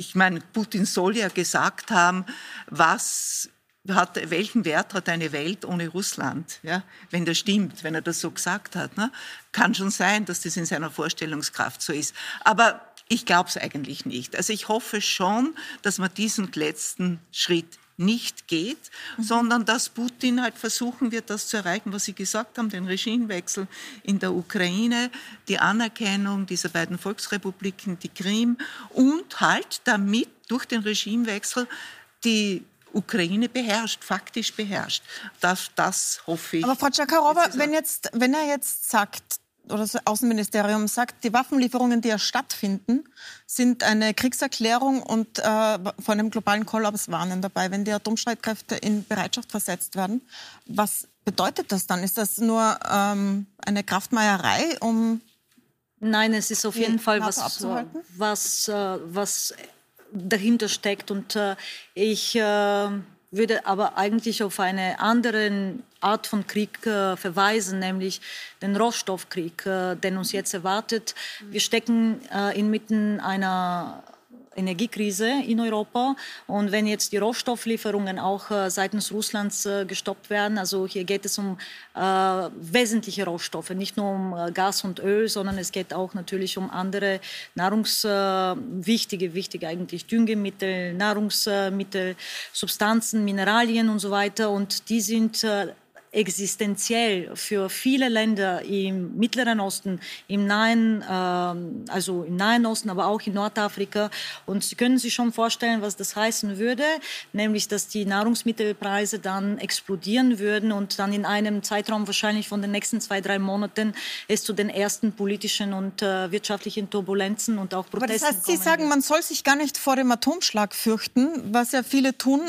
ich meine, Putin soll ja gesagt haben, was hat, welchen Wert hat eine Welt ohne Russland? Ja, wenn das stimmt, wenn er das so gesagt hat. Ne? Kann schon sein, dass das in seiner Vorstellungskraft so ist. Aber ich glaube es eigentlich nicht. Also ich hoffe schon, dass man diesen letzten Schritt nicht geht, mhm. sondern dass Putin halt versuchen wird, das zu erreichen, was Sie gesagt haben, den Regimewechsel in der Ukraine, die Anerkennung dieser beiden Volksrepubliken, die Krim und halt damit durch den Regimewechsel die Ukraine beherrscht, faktisch beherrscht. Das, das hoffe ich. Aber Frau Tschakarova, wenn, jetzt, wenn er jetzt sagt, oder das Außenministerium sagt, die Waffenlieferungen, die ja stattfinden, sind eine Kriegserklärung und äh, vor einem globalen Kollaps warnen dabei, wenn die Atomstreitkräfte in Bereitschaft versetzt werden. Was bedeutet das dann? Ist das nur ähm, eine Kraftmeierei, um Nein, es ist auf jeden Fall was, was, äh, was dahinter steckt. Und äh, ich äh, würde aber eigentlich auf eine andere Art von Krieg äh, verweisen, nämlich den Rohstoffkrieg, äh, den uns jetzt erwartet. Wir stecken äh, inmitten einer Energiekrise in Europa. Und wenn jetzt die Rohstofflieferungen auch äh, seitens Russlands äh, gestoppt werden, also hier geht es um äh, wesentliche Rohstoffe, nicht nur um äh, Gas und Öl, sondern es geht auch natürlich um andere nahrungswichtige, wichtige eigentlich Düngemittel, Nahrungsmittel, Substanzen, Mineralien und so weiter. Und die sind existenziell für viele Länder im Mittleren Osten, im Nahen, äh, also im Nahen Osten, aber auch in Nordafrika. Und Sie können sich schon vorstellen, was das heißen würde, nämlich, dass die Nahrungsmittelpreise dann explodieren würden und dann in einem Zeitraum wahrscheinlich von den nächsten zwei, drei Monaten es zu den ersten politischen und äh, wirtschaftlichen Turbulenzen und auch Protesten aber das heißt, Sie sagen, man soll sich gar nicht vor dem Atomschlag fürchten, was ja viele tun,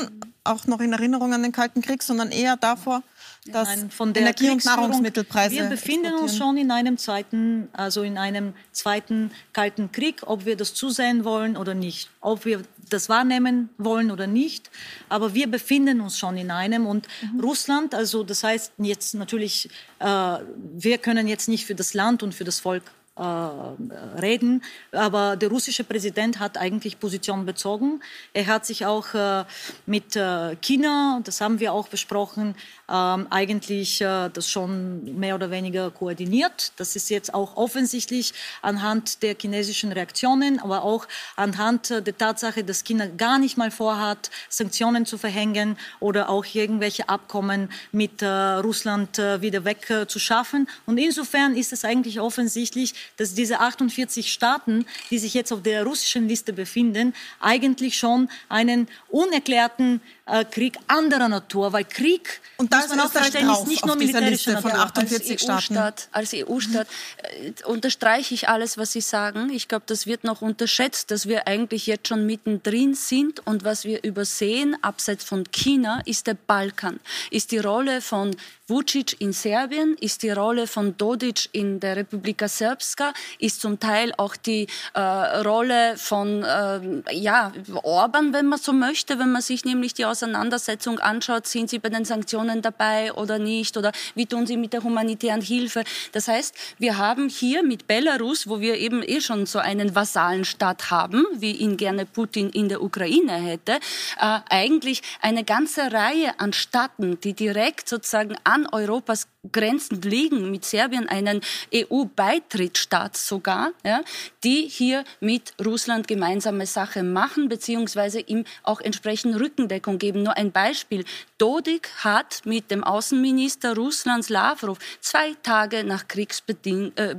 auch noch in Erinnerung an den Kalten Krieg, sondern eher davor, dass Nein, von der Energie- und Nahrungsmittelpreise Wir befinden uns schon in einem zweiten, also in einem zweiten Kalten Krieg, ob wir das zusehen wollen oder nicht, ob wir das wahrnehmen wollen oder nicht. Aber wir befinden uns schon in einem und mhm. Russland, also das heißt jetzt natürlich, äh, wir können jetzt nicht für das Land und für das Volk äh, reden. Aber der russische Präsident hat eigentlich Position bezogen. Er hat sich auch äh, mit äh, China, das haben wir auch besprochen, ähm, eigentlich äh, das schon mehr oder weniger koordiniert. Das ist jetzt auch offensichtlich anhand der chinesischen Reaktionen, aber auch anhand äh, der Tatsache, dass China gar nicht mal vorhat, Sanktionen zu verhängen oder auch irgendwelche Abkommen mit äh, Russland wieder wegzuschaffen. Und insofern ist es eigentlich offensichtlich, dass diese 48 Staaten, die sich jetzt auf der russischen Liste befinden, eigentlich schon einen unerklärten äh, Krieg anderer Natur, weil Krieg, und da muss man auch verstehen, ist nicht nur militärischer Natur. Von 48 als EU-Staat, als EU-Staat äh, unterstreiche ich alles, was Sie sagen. Ich glaube, das wird noch unterschätzt, dass wir eigentlich jetzt schon mittendrin sind und was wir übersehen, abseits von China, ist der Balkan, ist die Rolle von Vucic in Serbien, ist die Rolle von Dodic in der Republika Srpska, ist zum Teil auch die äh, Rolle von äh, ja, Orban, wenn man so möchte, wenn man sich nämlich die Auseinandersetzung anschaut, sind sie bei den Sanktionen dabei oder nicht oder wie tun sie mit der humanitären Hilfe. Das heißt, wir haben hier mit Belarus, wo wir eben eh schon so einen Vasallenstaat haben, wie ihn gerne Putin in der Ukraine hätte, äh, eigentlich eine ganze Reihe an Staaten, die direkt sozusagen an Europas Grenzen liegen, mit Serbien einen EU-Beitrittsstaat sogar, ja, die hier mit Russland gemeinsame Sache machen, beziehungsweise ihm auch entsprechend Rückendeckung geben. Nur ein Beispiel. Dodik hat mit dem Außenminister Russlands Lavrov zwei Tage nach Kriegsbeginn äh,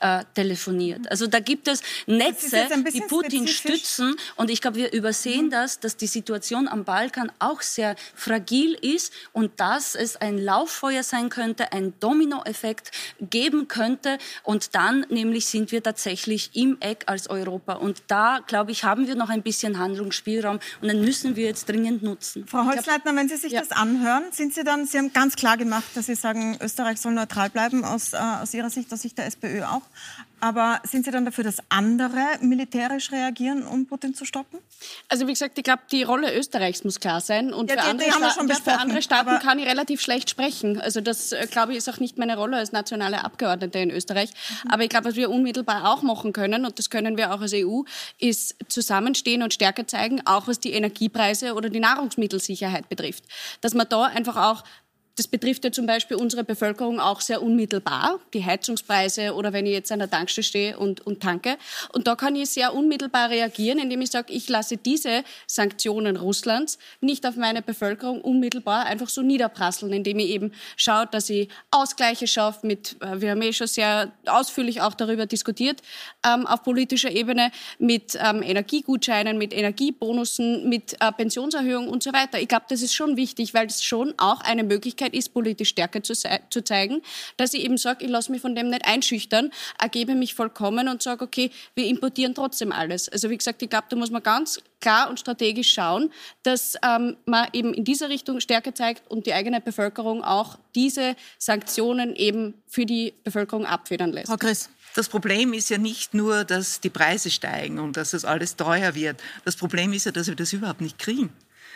äh, telefoniert. Also da gibt es Netze, die Putin spezifisch. stützen. Und ich glaube, wir übersehen mhm. das, dass die Situation am Balkan auch sehr fragil ist und dass es ein Lauffeuer sein könnte, könnte, ein Dominoeffekt geben könnte. Und dann nämlich sind wir tatsächlich im Eck als Europa. Und da, glaube ich, haben wir noch ein bisschen Handlungsspielraum und den müssen wir jetzt dringend nutzen. Frau Holzleitner, wenn Sie sich ja. das anhören, sind Sie dann, Sie haben ganz klar gemacht, dass Sie sagen, Österreich soll neutral bleiben, aus, äh, aus Ihrer Sicht, aus Sicht der SPÖ auch. Aber sind Sie dann dafür, dass andere militärisch reagieren, um Putin zu stoppen? Also wie gesagt, ich glaube, die Rolle Österreichs muss klar sein. Und ja, für, andere Staaten, für andere Staaten kann ich relativ schlecht sprechen. Also das, äh, glaube ich, ist auch nicht meine Rolle als nationale Abgeordnete in Österreich. Mhm. Aber ich glaube, was wir unmittelbar auch machen können, und das können wir auch als EU, ist zusammenstehen und Stärke zeigen, auch was die Energiepreise oder die Nahrungsmittelsicherheit betrifft. Dass man da einfach auch das betrifft ja zum Beispiel unsere Bevölkerung auch sehr unmittelbar, die Heizungspreise oder wenn ich jetzt an der Tankstelle stehe und, und tanke. Und da kann ich sehr unmittelbar reagieren, indem ich sage, ich lasse diese Sanktionen Russlands nicht auf meine Bevölkerung unmittelbar einfach so niederprasseln, indem ich eben schaue, dass ich Ausgleiche schaffe mit, äh, wir haben eh schon sehr ausführlich auch darüber diskutiert, ähm, auf politischer Ebene mit ähm, Energiegutscheinen, mit Energiebonussen, mit äh, Pensionserhöhung und so weiter. Ich glaube, das ist schon wichtig, weil es schon auch eine Möglichkeit Möglichkeit ist, politisch Stärke zu, zu zeigen, dass ich eben sage, ich lasse mich von dem nicht einschüchtern, ergebe mich vollkommen und sage, okay, wir importieren trotzdem alles. Also wie gesagt, ich glaube, da muss man ganz klar und strategisch schauen, dass ähm, man eben in dieser Richtung Stärke zeigt und die eigene Bevölkerung auch diese Sanktionen eben für die Bevölkerung abfedern lässt. Frau Chris. Das Problem ist ja nicht nur, dass die Preise steigen und dass es alles teuer wird. Das Problem ist ja, dass wir das überhaupt nicht kriegen.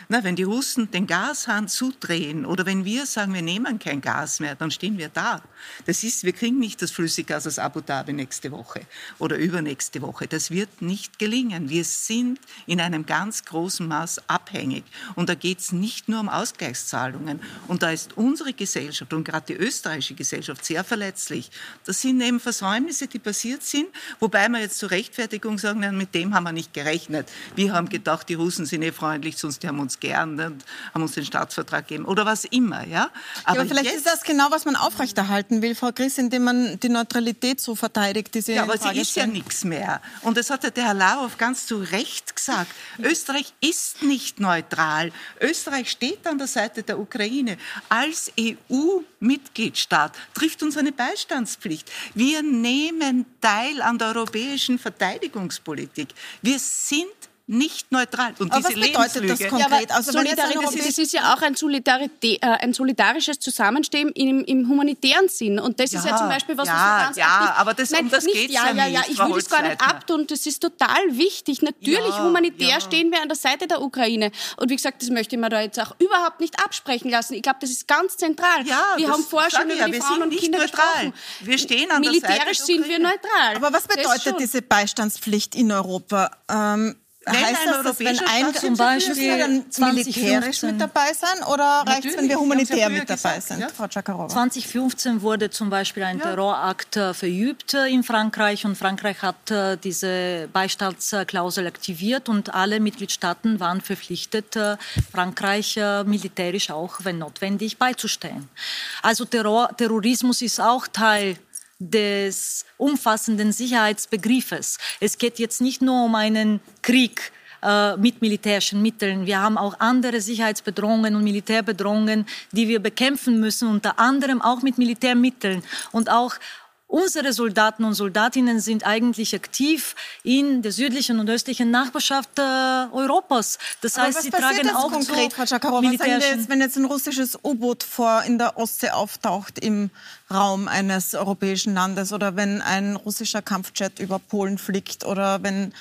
Na, wenn die Russen den Gashahn zudrehen oder wenn wir sagen, wir nehmen kein Gas mehr, dann stehen wir da. Das ist, wir kriegen nicht das Flüssiggas aus Abu Dhabi nächste Woche oder übernächste Woche. Das wird nicht gelingen. Wir sind in einem ganz großen Maß abhängig. Und da geht es nicht nur um Ausgleichszahlungen. Und da ist unsere Gesellschaft und gerade die österreichische Gesellschaft sehr verletzlich. Das sind eben Versäumnisse, die passiert sind, wobei wir jetzt zur Rechtfertigung sagen, mit dem haben wir nicht gerechnet. Wir haben gedacht, die Russen sind eh freundlich, sonst haben uns gern und haben uns den Staatsvertrag gegeben oder was immer. Ja? Aber, ja, aber vielleicht ist das genau, was man aufrechterhalten will, Frau Chris, indem man die Neutralität so verteidigt, die Sie Ja, aber sie ist ja nichts mehr. Und das hat der Herr Larow ganz zu Recht gesagt. Österreich ist nicht neutral. Österreich steht an der Seite der Ukraine. Als EU-Mitgliedstaat trifft uns eine Beistandspflicht. Wir nehmen teil an der europäischen Verteidigungspolitik. Wir sind nicht neutral. Und Aber diese was bedeutet das konkret? Ja, also Solidarität, das ist ja auch ein, äh, ein solidarisches Zusammenstehen im, im, humanitären Sinn. Und das ja, ist ja zum Beispiel was, ja, was wir ganz Ja, aktiv, aber das, nein, um das geht ja, ja, ja, Ich will das gar nicht abtun. Das ist total wichtig. Natürlich, humanitär stehen wir an der Seite der Ukraine. Und wie gesagt, das möchte ich mir da jetzt auch überhaupt nicht absprechen lassen. Ich glaube, das ist ganz zentral. Ja, wir haben vorher schon über die Frauen und Kinder neutral. gesprochen. Wir stehen an der Militärisch Seite sind wir neutral. Aber was bedeutet diese Beistandspflicht in Europa? Ähm, Nein, heißt das, dass wenn ein zum Beispiel dann militärisch mit dabei sein oder reicht es, wenn wir humanitär mit dabei gesagt, sind? Ja? Frau 2015 wurde zum Beispiel ein ja. Terrorakt äh, verübt äh, in Frankreich und Frankreich hat äh, diese Beistandsklausel aktiviert und alle Mitgliedstaaten waren verpflichtet, Frankreich militärisch auch, wenn notwendig, beizustehen. Also Terror, Terrorismus ist auch Teil des umfassenden Sicherheitsbegriffes. Es geht jetzt nicht nur um einen Krieg äh, mit militärischen Mitteln. Wir haben auch andere Sicherheitsbedrohungen und Militärbedrohungen, die wir bekämpfen müssen, unter anderem auch mit Militärmitteln. Und auch Unsere Soldaten und Soldatinnen sind eigentlich aktiv in der südlichen und östlichen Nachbarschaft äh, Europas. Das Aber heißt, sie tragen auch konkret, Frau Chakarova, jetzt, wenn jetzt ein russisches U-Boot vor in der Ostsee auftaucht im Raum eines europäischen Landes oder wenn ein russischer Kampfjet über Polen fliegt oder wenn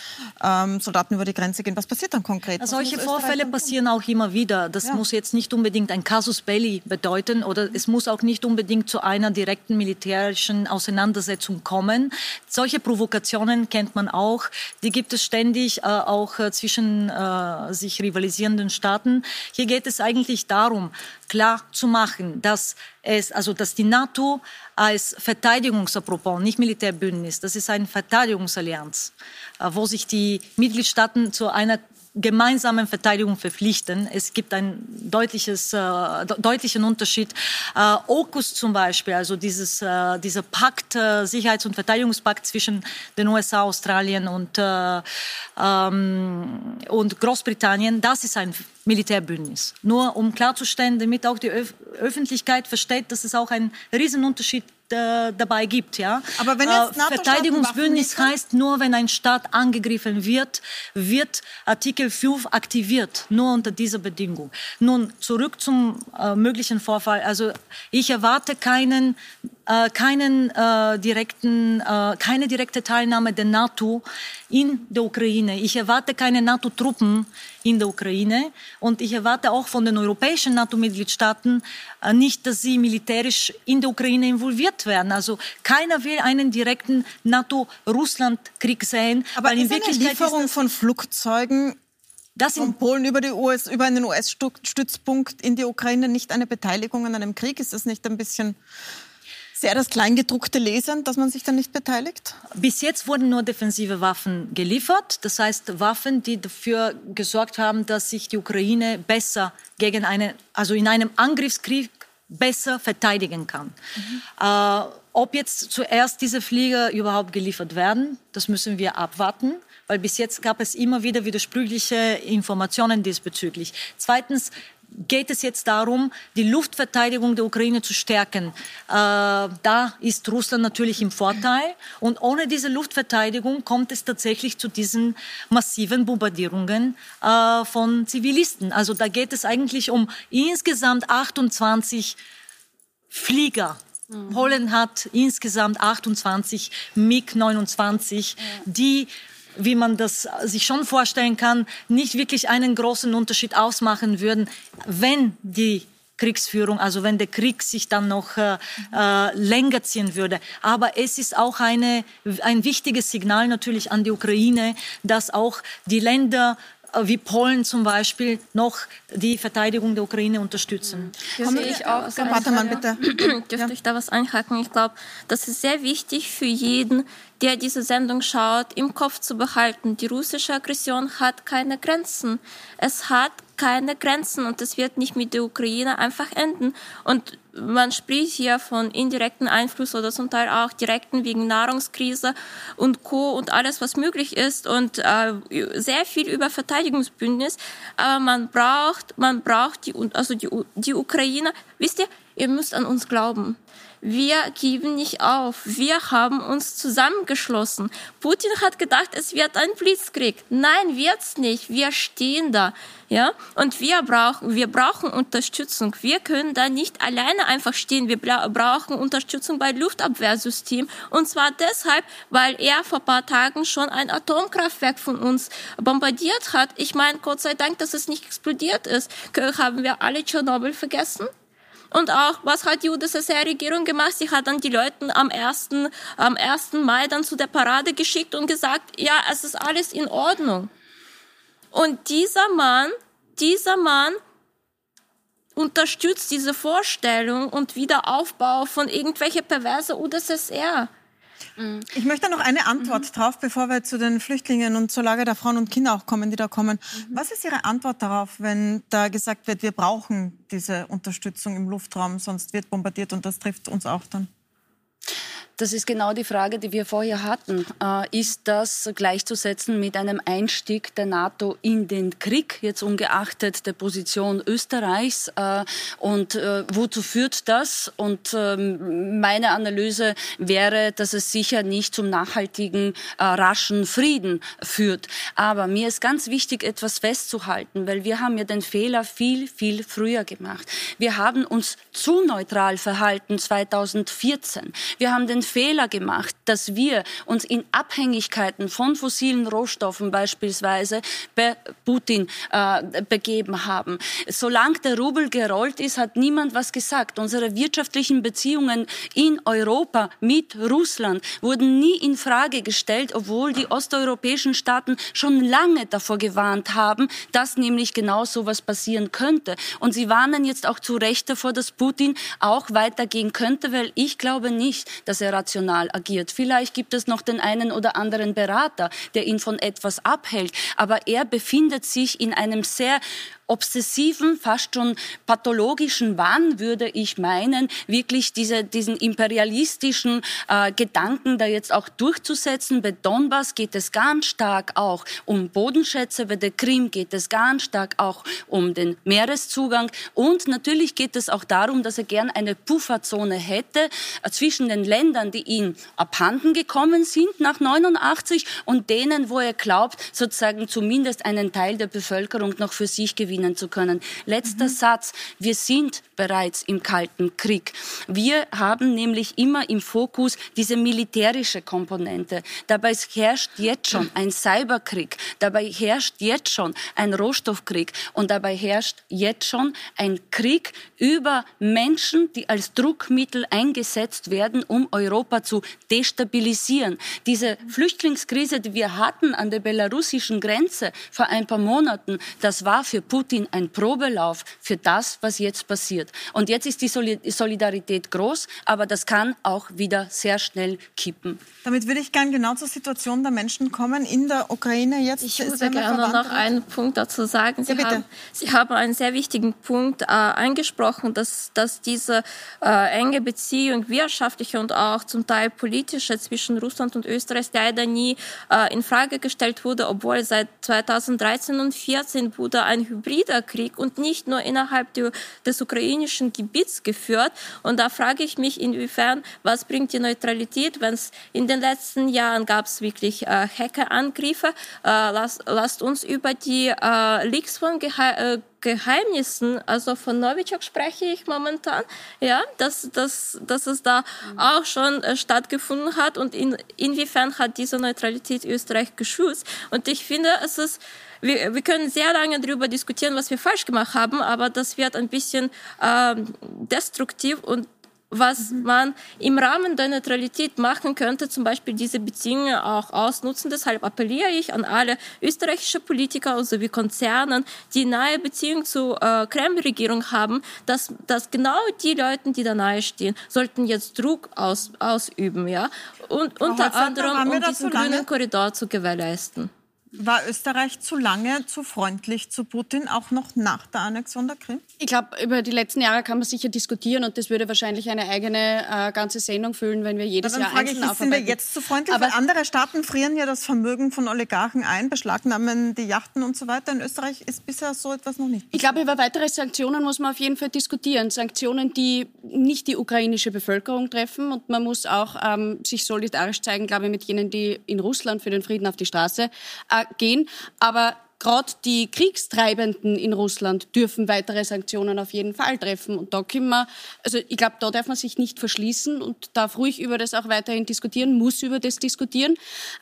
ähm, Soldaten über die Grenze gehen. Was passiert dann konkret? Also solche Vorfälle passieren auch immer wieder. Das ja. muss jetzt nicht unbedingt ein Casus belli bedeuten oder es muss auch nicht unbedingt zu einer direkten militärischen Auseinandersetzung kommen. Solche Provokationen kennt man auch. Die gibt es ständig äh, auch äh, zwischen äh, sich rivalisierenden Staaten. Hier geht es eigentlich darum, klar zu machen, dass es, also dass die NATO als Verteidigungsapropos, nicht Militärbündnis, das ist eine Verteidigungsallianz, äh, wo sich die Mitgliedstaaten zu einer gemeinsamen Verteidigung verpflichten. Es gibt einen äh, deutlichen Unterschied. Äh, AUKUS zum Beispiel, also dieses, äh, dieser Pakt, äh, Sicherheits- und Verteidigungspakt zwischen den USA, Australien und, äh, ähm, und Großbritannien, das ist ein Militärbündnis. Nur um klarzustellen, damit auch die Öf Öffentlichkeit versteht, dass es auch einen Riesenunterschied äh, dabei gibt. Ja? Aber wenn jetzt äh, Verteidigungsbündnis heißt nur, wenn ein Staat angegriffen wird, wird Artikel 5 aktiviert, nur unter dieser Bedingung. Nun zurück zum äh, möglichen Vorfall. Also ich erwarte keinen äh, keinen äh, direkten, äh, keine direkte Teilnahme der NATO in der Ukraine. Ich erwarte keine NATO-Truppen in der Ukraine und ich erwarte auch von den europäischen NATO-Mitgliedstaaten äh, nicht, dass sie militärisch in der Ukraine involviert werden. Also keiner will einen direkten NATO-Russland-Krieg sehen. Aber in ist Wirklichkeit eine Lieferung von Flugzeugen das von Polen über, die US, über einen US-Stützpunkt in die Ukraine nicht eine Beteiligung an einem Krieg? Ist das nicht ein bisschen sehr das Kleingedruckte lesen, dass man sich dann nicht beteiligt? Bis jetzt wurden nur defensive Waffen geliefert. Das heißt Waffen, die dafür gesorgt haben, dass sich die Ukraine besser gegen eine, also in einem Angriffskrieg besser verteidigen kann. Mhm. Äh, ob jetzt zuerst diese Flieger überhaupt geliefert werden, das müssen wir abwarten weil bis jetzt gab es immer wieder widersprüchliche Informationen diesbezüglich. Zweitens geht es jetzt darum, die Luftverteidigung der Ukraine zu stärken. Äh, da ist Russland natürlich im Vorteil. Und ohne diese Luftverteidigung kommt es tatsächlich zu diesen massiven Bombardierungen äh, von Zivilisten. Also da geht es eigentlich um insgesamt 28 Flieger. Mhm. Polen hat insgesamt 28 MiG-29, ja. die wie man das sich schon vorstellen kann, nicht wirklich einen großen Unterschied ausmachen würden, wenn die Kriegsführung, also wenn der Krieg sich dann noch äh, äh, länger ziehen würde. Aber es ist auch eine, ein wichtiges Signal natürlich an die Ukraine, dass auch die Länder äh, wie Polen zum Beispiel noch die Verteidigung der Ukraine unterstützen. Das sehe ich auch. Warte bitte. Dürfte ja. ich da was einhaken? Ich glaube, das ist sehr wichtig für jeden, der diese Sendung schaut, im Kopf zu behalten. Die russische Aggression hat keine Grenzen. Es hat keine Grenzen und es wird nicht mit der Ukraine einfach enden. Und man spricht hier von indirekten Einfluss oder zum Teil auch direkten wegen Nahrungskrise und Co. und alles, was möglich ist und äh, sehr viel über Verteidigungsbündnis. Aber man braucht, man braucht die, also die, die Ukraine. Wisst ihr, ihr müsst an uns glauben. Wir geben nicht auf. Wir haben uns zusammengeschlossen. Putin hat gedacht, es wird ein Blitzkrieg. Nein, wird's nicht. Wir stehen da. Ja, und wir brauchen, wir brauchen Unterstützung. Wir können da nicht alleine einfach stehen. Wir brauchen Unterstützung bei Luftabwehrsystem. Und zwar deshalb, weil er vor paar Tagen schon ein Atomkraftwerk von uns bombardiert hat. Ich meine, Gott sei Dank, dass es nicht explodiert ist. Haben wir alle Tschernobyl vergessen? Und auch, was hat die UdSSR-Regierung gemacht? Sie hat dann die Leute am 1. am 1. Mai dann zu der Parade geschickt und gesagt, ja, es ist alles in Ordnung. Und dieser Mann, dieser Mann unterstützt diese Vorstellung und Wiederaufbau von irgendwelche perverse UdSSR. Mhm. Ich möchte noch eine Antwort mhm. drauf, bevor wir zu den Flüchtlingen und zur Lage der Frauen und Kinder auch kommen, die da kommen. Mhm. Was ist Ihre Antwort darauf, wenn da gesagt wird, wir brauchen diese Unterstützung im Luftraum, sonst wird bombardiert und das trifft uns auch dann? Das ist genau die Frage, die wir vorher hatten. Äh, ist das gleichzusetzen mit einem Einstieg der NATO in den Krieg, jetzt ungeachtet der Position Österreichs? Äh, und äh, wozu führt das? Und ähm, meine Analyse wäre, dass es sicher nicht zum nachhaltigen, raschen Frieden führt. Aber mir ist ganz wichtig, etwas festzuhalten, weil wir haben ja den Fehler viel, viel früher gemacht. Wir haben uns zu neutral verhalten 2014. Wir haben den Fehler gemacht, dass wir uns in Abhängigkeiten von fossilen Rohstoffen beispielsweise bei Putin äh, begeben haben. Solange der Rubel gerollt ist, hat niemand was gesagt. Unsere wirtschaftlichen Beziehungen in Europa mit Russland wurden nie in Frage gestellt, obwohl die osteuropäischen Staaten schon lange davor gewarnt haben, dass nämlich genau so was passieren könnte. Und sie warnen jetzt auch zu Recht davor, dass Putin auch weitergehen könnte, weil ich glaube nicht, dass er rational agiert. Vielleicht gibt es noch den einen oder anderen Berater, der ihn von etwas abhält, aber er befindet sich in einem sehr obsessiven, fast schon pathologischen Wahn, würde ich meinen, wirklich diese, diesen imperialistischen äh, Gedanken da jetzt auch durchzusetzen. Bei Donbass geht es ganz stark auch um Bodenschätze, bei der Krim geht es ganz stark auch um den Meereszugang und natürlich geht es auch darum, dass er gern eine Pufferzone hätte äh, zwischen den Ländern, die ihm abhanden gekommen sind nach 89 und denen, wo er glaubt, sozusagen zumindest einen Teil der Bevölkerung noch für sich gewinnen gewinnen zu können. Letzter mhm. Satz. Wir sind bereits im Kalten Krieg. Wir haben nämlich immer im Fokus diese militärische Komponente. Dabei herrscht jetzt schon ein Cyberkrieg. Dabei herrscht jetzt schon ein Rohstoffkrieg. Und dabei herrscht jetzt schon ein Krieg über Menschen, die als Druckmittel eingesetzt werden, um Europa zu destabilisieren. Diese Flüchtlingskrise, die wir hatten an der belarussischen Grenze vor ein paar Monaten, das war für Putin Putin ein Probelauf für das, was jetzt passiert. Und jetzt ist die Solidarität groß, aber das kann auch wieder sehr schnell kippen. Damit würde ich gerne genau zur Situation der Menschen kommen in der Ukraine jetzt. Ich würde gerne noch einen Punkt dazu sagen. Sie, ja, haben, Sie haben einen sehr wichtigen Punkt äh, angesprochen, dass, dass diese äh, enge Beziehung, wirtschaftliche und auch zum Teil politische zwischen Russland und Österreich leider nie äh, in Frage gestellt wurde, obwohl seit 2013 und 2014 wurde ein Hybrid Krieg und nicht nur innerhalb des ukrainischen Gebiets geführt. Und da frage ich mich, inwiefern, was bringt die Neutralität, wenn es in den letzten Jahren gab es wirklich äh, Hackerangriffe. Äh, lasst, lasst uns über die äh, Leaks von Gehe äh, Geheimnissen, also von Novichok spreche ich momentan, ja, dass, dass, dass es da auch schon äh, stattgefunden hat und in, inwiefern hat diese Neutralität Österreich geschützt. Und ich finde, es ist wir, wir können sehr lange darüber diskutieren, was wir falsch gemacht haben, aber das wird ein bisschen ähm, destruktiv und was mhm. man im Rahmen der Neutralität machen könnte, zum Beispiel diese Beziehungen auch ausnutzen. Deshalb appelliere ich an alle österreichische Politiker sowie Konzernen, die nahe Beziehungen zur äh, Kreml-Regierung haben, dass, dass genau die Leute, die da nahe stehen, sollten jetzt Druck aus, ausüben, ja, und unter anderem um diesen grünen Korridor zu gewährleisten. War Österreich zu lange zu freundlich zu Putin, auch noch nach der Annexion der Krim? Ich glaube, über die letzten Jahre kann man sicher diskutieren und das würde wahrscheinlich eine eigene äh, ganze Sendung füllen, wenn wir jedes Jahr frage einzeln ich, Sind wir jetzt zu freundlich? Aber andere Staaten frieren ja das Vermögen von Oligarchen ein, beschlagnahmen die Yachten und so weiter. In Österreich ist bisher so etwas noch nicht. Ich glaube, über weitere Sanktionen muss man auf jeden Fall diskutieren. Sanktionen, die nicht die ukrainische Bevölkerung treffen und man muss auch ähm, sich solidarisch zeigen, glaube ich, mit jenen, die in Russland für den Frieden auf die Straße äh, gehen. Aber gerade die Kriegstreibenden in Russland dürfen weitere Sanktionen auf jeden Fall treffen. Und da können wir, also ich glaube, da darf man sich nicht verschließen und darf ruhig über das auch weiterhin diskutieren, muss über das diskutieren.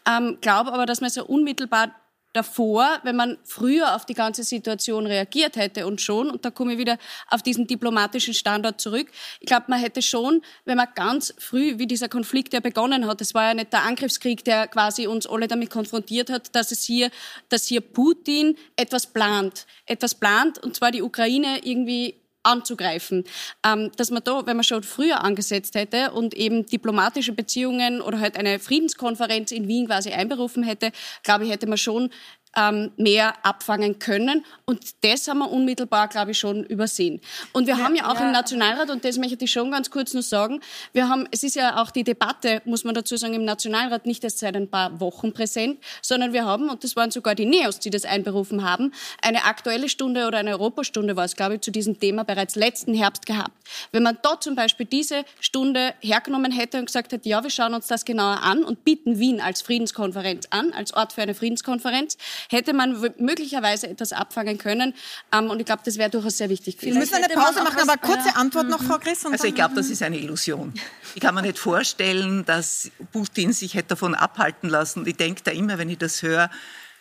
Ähm, glaube aber, dass man so unmittelbar davor, wenn man früher auf die ganze Situation reagiert hätte und schon, und da komme ich wieder auf diesen diplomatischen Standard zurück, ich glaube, man hätte schon, wenn man ganz früh, wie dieser Konflikt ja begonnen hat, es war ja nicht der Angriffskrieg, der quasi uns alle damit konfrontiert hat, dass es hier, dass hier Putin etwas plant, etwas plant, und zwar die Ukraine irgendwie anzugreifen. Ähm, dass man da, wenn man schon früher angesetzt hätte und eben diplomatische Beziehungen oder halt eine Friedenskonferenz in Wien quasi einberufen hätte, glaube ich, hätte man schon ähm, mehr abfangen können. Und das haben wir unmittelbar, glaube ich, schon übersehen. Und wir ja, haben ja auch ja. im Nationalrat, und das möchte ich schon ganz kurz noch sagen, wir haben, es ist ja auch die Debatte, muss man dazu sagen, im Nationalrat nicht erst seit ein paar Wochen präsent, sondern wir haben, und das waren sogar die NEOS, die das einberufen haben, eine aktuelle Stunde oder eine Europastunde war es, glaube ich, zu diesem Thema bereits letzten Herbst gehabt. Wenn man dort zum Beispiel diese Stunde hergenommen hätte und gesagt hätte, ja, wir schauen uns das genauer an und bieten Wien als Friedenskonferenz an, als Ort für eine Friedenskonferenz, hätte man möglicherweise etwas abfangen können. Ähm, und ich glaube, das wäre durchaus sehr wichtig. Wir müssen eine Pause machen, aber kurze Antwort noch, Frau Chris. Also ich glaube, das ist eine Illusion. Ich kann mir nicht vorstellen, dass Putin sich hätte davon abhalten lassen. Ich denke da immer, wenn ich das höre,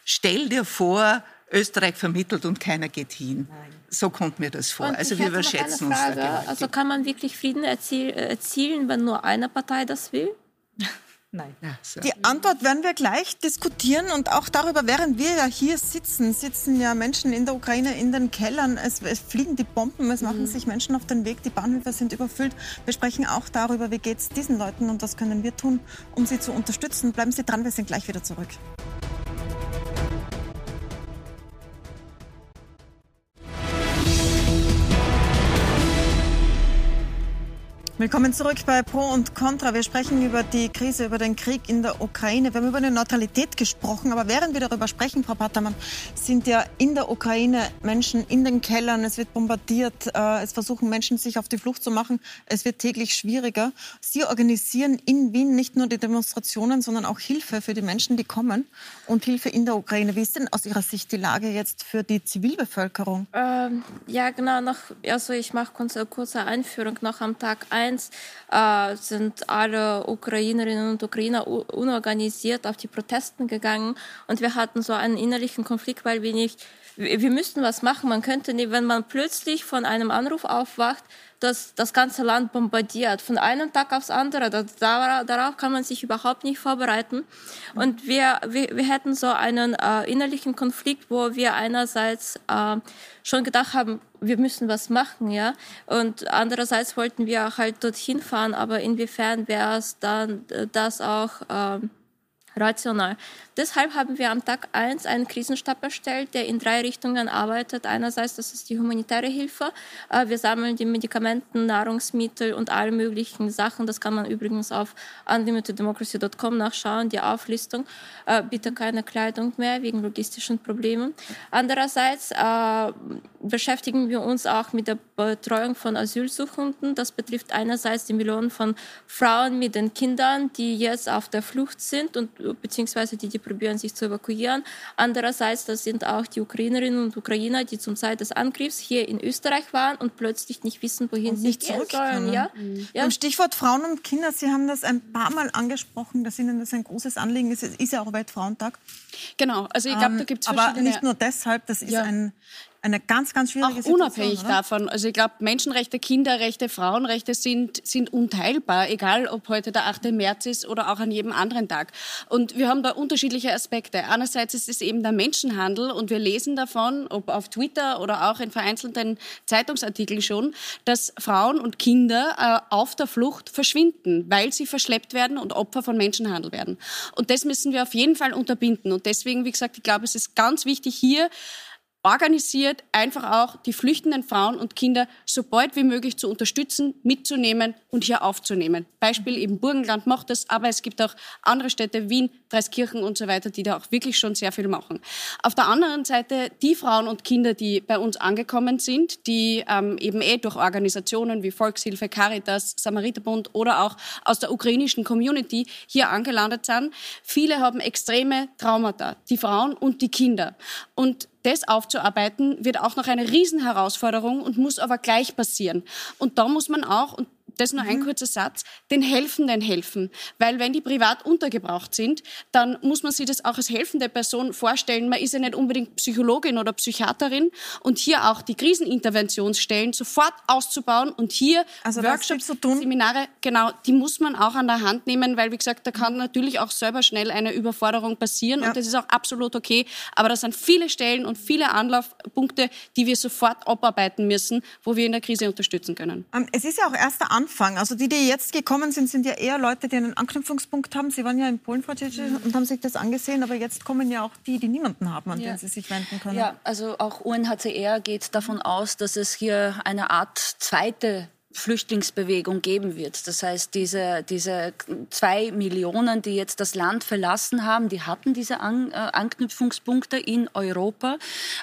stell dir vor, Österreich vermittelt und keiner geht hin. Nein. So kommt mir das vor. Und also wir überschätzen uns da. Also kann man wirklich Frieden erzielen, wenn nur eine Partei das will? Nein. Ja, so. Die Antwort werden wir gleich diskutieren und auch darüber, während wir ja hier sitzen, sitzen ja Menschen in der Ukraine in den Kellern. Es, es fliegen die Bomben, es machen mhm. sich Menschen auf den Weg, die Bahnhöfe sind überfüllt. Wir sprechen auch darüber, wie geht es diesen Leuten und was können wir tun, um sie zu unterstützen. Bleiben Sie dran, wir sind gleich wieder zurück. Willkommen zurück bei Pro und Contra. Wir sprechen über die Krise, über den Krieg in der Ukraine. Wir haben über eine Neutralität gesprochen, aber während wir darüber sprechen, Frau Pattermann, sind ja in der Ukraine Menschen in den Kellern. Es wird bombardiert. Äh, es versuchen Menschen, sich auf die Flucht zu machen. Es wird täglich schwieriger. Sie organisieren in Wien nicht nur die Demonstrationen, sondern auch Hilfe für die Menschen, die kommen und Hilfe in der Ukraine. Wie ist denn aus Ihrer Sicht die Lage jetzt für die Zivilbevölkerung? Ähm, ja, genau. Noch, also ich mache kurze, kurze Einführung. Noch am Tag 1 äh, sind alle Ukrainerinnen und Ukrainer unorganisiert auf die Protesten gegangen und wir hatten so einen innerlichen Konflikt, weil wir nicht, wir müssten was machen. Man könnte wenn man plötzlich von einem Anruf aufwacht, dass das ganze Land bombardiert, von einem Tag aufs andere. Das, darauf kann man sich überhaupt nicht vorbereiten. Und wir, wir, wir hätten so einen äh, innerlichen Konflikt, wo wir einerseits äh, schon gedacht haben, wir müssen was machen, ja. Und andererseits wollten wir halt dorthin fahren, aber inwiefern wäre es dann äh, das auch äh, rational. Deshalb haben wir am Tag 1 einen Krisenstab erstellt, der in drei Richtungen arbeitet. Einerseits, das ist die humanitäre Hilfe. Äh, wir sammeln die Medikamenten, Nahrungsmittel und alle möglichen Sachen. Das kann man übrigens auf unlimitedemocracy.com nachschauen, die Auflistung. Äh, bitte keine Kleidung mehr wegen logistischen Problemen. Andererseits äh, beschäftigen wir uns auch mit der Betreuung von Asylsuchenden. Das betrifft einerseits die Millionen von Frauen mit den Kindern, die jetzt auf der Flucht sind und beziehungsweise die, die probieren sich zu evakuieren. Andererseits, das sind auch die Ukrainerinnen und Ukrainer, die zum Zeit des Angriffs hier in Österreich waren und plötzlich nicht wissen, wohin und sie nicht gehen sollen. Ja? Mhm. Ja. Stichwort Frauen und Kinder, Sie haben das ein paar Mal angesprochen, dass Ihnen das ein großes Anliegen ist. Es ist ja auch Weltfrauentag. Genau, also ich glaube, da ähm, gibt es verschiedene... Aber nicht nur deshalb, das ist ja. ein eine ganz, ganz schwierige Auch Situation. unabhängig oder? davon. Also ich glaube, Menschenrechte, Kinderrechte, Frauenrechte sind, sind unteilbar, egal ob heute der 8. März ist oder auch an jedem anderen Tag. Und wir haben da unterschiedliche Aspekte. Einerseits ist es eben der Menschenhandel und wir lesen davon, ob auf Twitter oder auch in vereinzelten Zeitungsartikeln schon, dass Frauen und Kinder äh, auf der Flucht verschwinden, weil sie verschleppt werden und Opfer von Menschenhandel werden. Und das müssen wir auf jeden Fall unterbinden. Und deswegen, wie gesagt, ich glaube, es ist ganz wichtig hier, organisiert, einfach auch die flüchtenden Frauen und Kinder so bald wie möglich zu unterstützen, mitzunehmen und hier aufzunehmen. Beispiel eben Burgenland macht das, aber es gibt auch andere Städte, Wien, Dreiskirchen und so weiter, die da auch wirklich schon sehr viel machen. Auf der anderen Seite die Frauen und Kinder, die bei uns angekommen sind, die ähm, eben eh durch Organisationen wie Volkshilfe, Caritas, Samariterbund oder auch aus der ukrainischen Community hier angelandet sind. Viele haben extreme Traumata, die Frauen und die Kinder. Und das aufzuarbeiten, wird auch noch eine Riesenherausforderung und muss aber gleich passieren. Und da muss man auch, und das nur ein mhm. kurzer Satz, den Helfenden helfen. Weil wenn die privat untergebracht sind, dann muss man sich das auch als helfende Person vorstellen. Man ist ja nicht unbedingt Psychologin oder Psychiaterin und hier auch die Kriseninterventionsstellen sofort auszubauen und hier also Workshops, Seminare, genau, die muss man auch an der Hand nehmen, weil wie gesagt, da kann natürlich auch selber schnell eine Überforderung passieren ja. und das ist auch absolut okay. Aber das sind viele Stellen und viele Anlaufpunkte, die wir sofort abarbeiten müssen, wo wir in der Krise unterstützen können. Ähm, es ist ja auch erst der Anfang Anfang. Also die, die jetzt gekommen sind, sind ja eher Leute, die einen Anknüpfungspunkt haben. Sie waren ja in Polen, mhm. und haben sich das angesehen. Aber jetzt kommen ja auch die, die niemanden haben, an ja. den sie sich wenden können. Ja, also auch UNHCR geht davon aus, dass es hier eine Art zweite Flüchtlingsbewegung geben wird. Das heißt, diese, diese zwei Millionen, die jetzt das Land verlassen haben, die hatten diese An äh, Anknüpfungspunkte in Europa.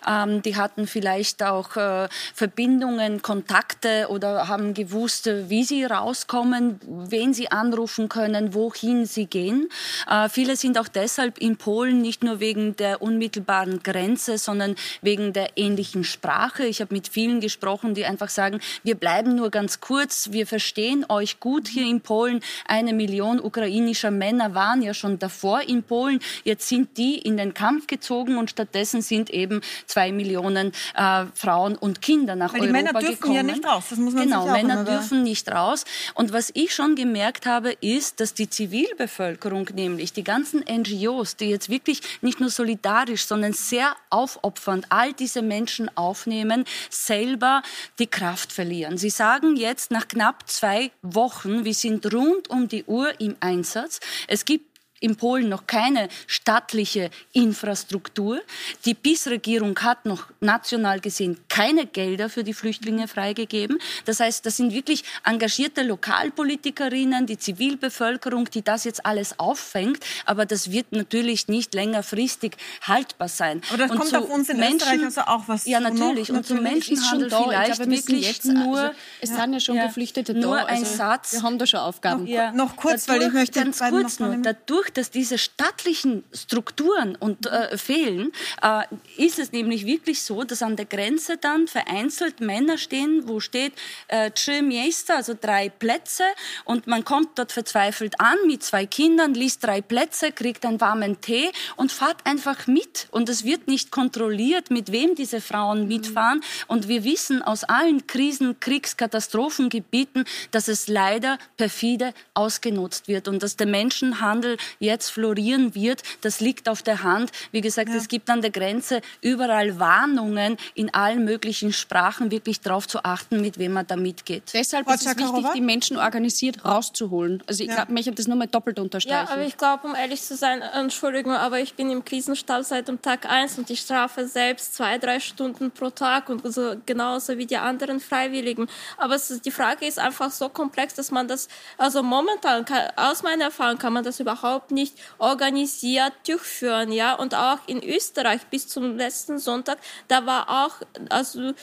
Ähm, die hatten vielleicht auch äh, Verbindungen, Kontakte oder haben gewusst, wie sie rauskommen, wen sie anrufen können, wohin sie gehen. Äh, viele sind auch deshalb in Polen nicht nur wegen der unmittelbaren Grenze, sondern wegen der ähnlichen Sprache. Ich habe mit vielen gesprochen, die einfach sagen, wir bleiben nur ganz kurz, wir verstehen euch gut hier in Polen. Eine Million ukrainischer Männer waren ja schon davor in Polen. Jetzt sind die in den Kampf gezogen und stattdessen sind eben zwei Millionen äh, Frauen und Kinder nach Weil Europa gekommen. Die Männer dürfen gekommen. ja nicht raus. Das muss man genau, Männer dürfen nicht raus. Und was ich schon gemerkt habe, ist, dass die Zivilbevölkerung, nämlich die ganzen NGOs, die jetzt wirklich nicht nur solidarisch, sondern sehr aufopfernd all diese Menschen aufnehmen, selber die Kraft verlieren. Sie sagen jetzt, nach knapp zwei Wochen, wir sind rund um die Uhr im Einsatz. Es gibt in Polen noch keine staatliche Infrastruktur. Die PiS-Regierung hat noch national gesehen keine Gelder für die Flüchtlinge freigegeben. Das heißt, das sind wirklich engagierte Lokalpolitikerinnen, die Zivilbevölkerung, die das jetzt alles auffängt. Aber das wird natürlich nicht längerfristig haltbar sein. Aber das und kommt auf uns in Menschen, Österreich also auch was Ja, natürlich. Noch, und zum Menschenhandel vielleicht glaube, wirklich jetzt, nur... Also, es ja, sind ja schon ja, Geflüchtete nur da. Nur ein also, Satz. Wir haben da schon Aufgaben. Noch, ja. noch kurz, dadurch, weil ich möchte... Ganz kurz nur. Dadurch, dass diese staatlichen Strukturen und, äh, fehlen, äh, ist es nämlich wirklich so, dass an der Grenze dann vereinzelt Männer stehen, wo steht äh, Miejsca, also drei Plätze und man kommt dort verzweifelt an mit zwei Kindern, liest drei Plätze, kriegt einen warmen Tee und fahrt einfach mit. Und es wird nicht kontrolliert, mit wem diese Frauen mitfahren. Und wir wissen aus allen Krisen, Kriegskatastrophengebieten, dass es leider perfide ausgenutzt wird und dass der Menschenhandel jetzt florieren wird, das liegt auf der Hand. Wie gesagt, ja. es gibt an der Grenze überall Warnungen in allen möglichen Sprachen, wirklich darauf zu achten, mit wem man da mitgeht. Deshalb ist es wichtig, die Menschen organisiert rauszuholen. Also ich ja. glaube, ich habe das nur mal doppelt unterstreichen. Ja, aber ich glaube, um ehrlich zu sein, Entschuldigung, aber ich bin im Krisenstab seit dem Tag 1 und ich strafe selbst zwei, drei Stunden pro Tag und so genauso wie die anderen Freiwilligen. Aber es, die Frage ist einfach so komplex, dass man das, also momentan, kann, aus meiner Erfahrung kann man das überhaupt nicht organisiert durchführen, ja. Und auch in Österreich bis zum letzten Sonntag, da war auch, also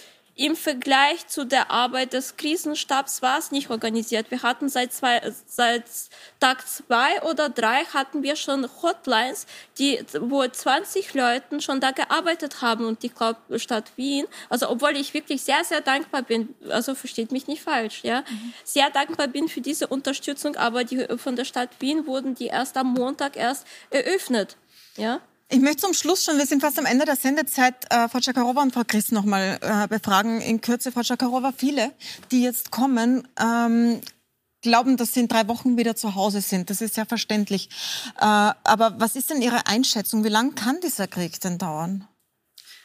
im Vergleich zu der Arbeit des Krisenstabs war es nicht organisiert. Wir hatten seit, zwei, seit Tag zwei oder drei hatten wir schon Hotlines, die, wo 20 Leuten schon da gearbeitet haben und die glaube Stadt Wien, also obwohl ich wirklich sehr, sehr dankbar bin, also versteht mich nicht falsch, ja, sehr dankbar bin für diese Unterstützung, aber die, von der Stadt Wien wurden die erst am Montag erst eröffnet, ja. Ich möchte zum Schluss schon, wir sind fast am Ende der Sendezeit, äh, Frau Czakarowa und Frau Christ noch mal äh, befragen. In Kürze, Frau Czakarowa, viele, die jetzt kommen, ähm, glauben, dass sie in drei Wochen wieder zu Hause sind. Das ist ja verständlich. Äh, aber was ist denn Ihre Einschätzung? Wie lange kann dieser Krieg denn dauern?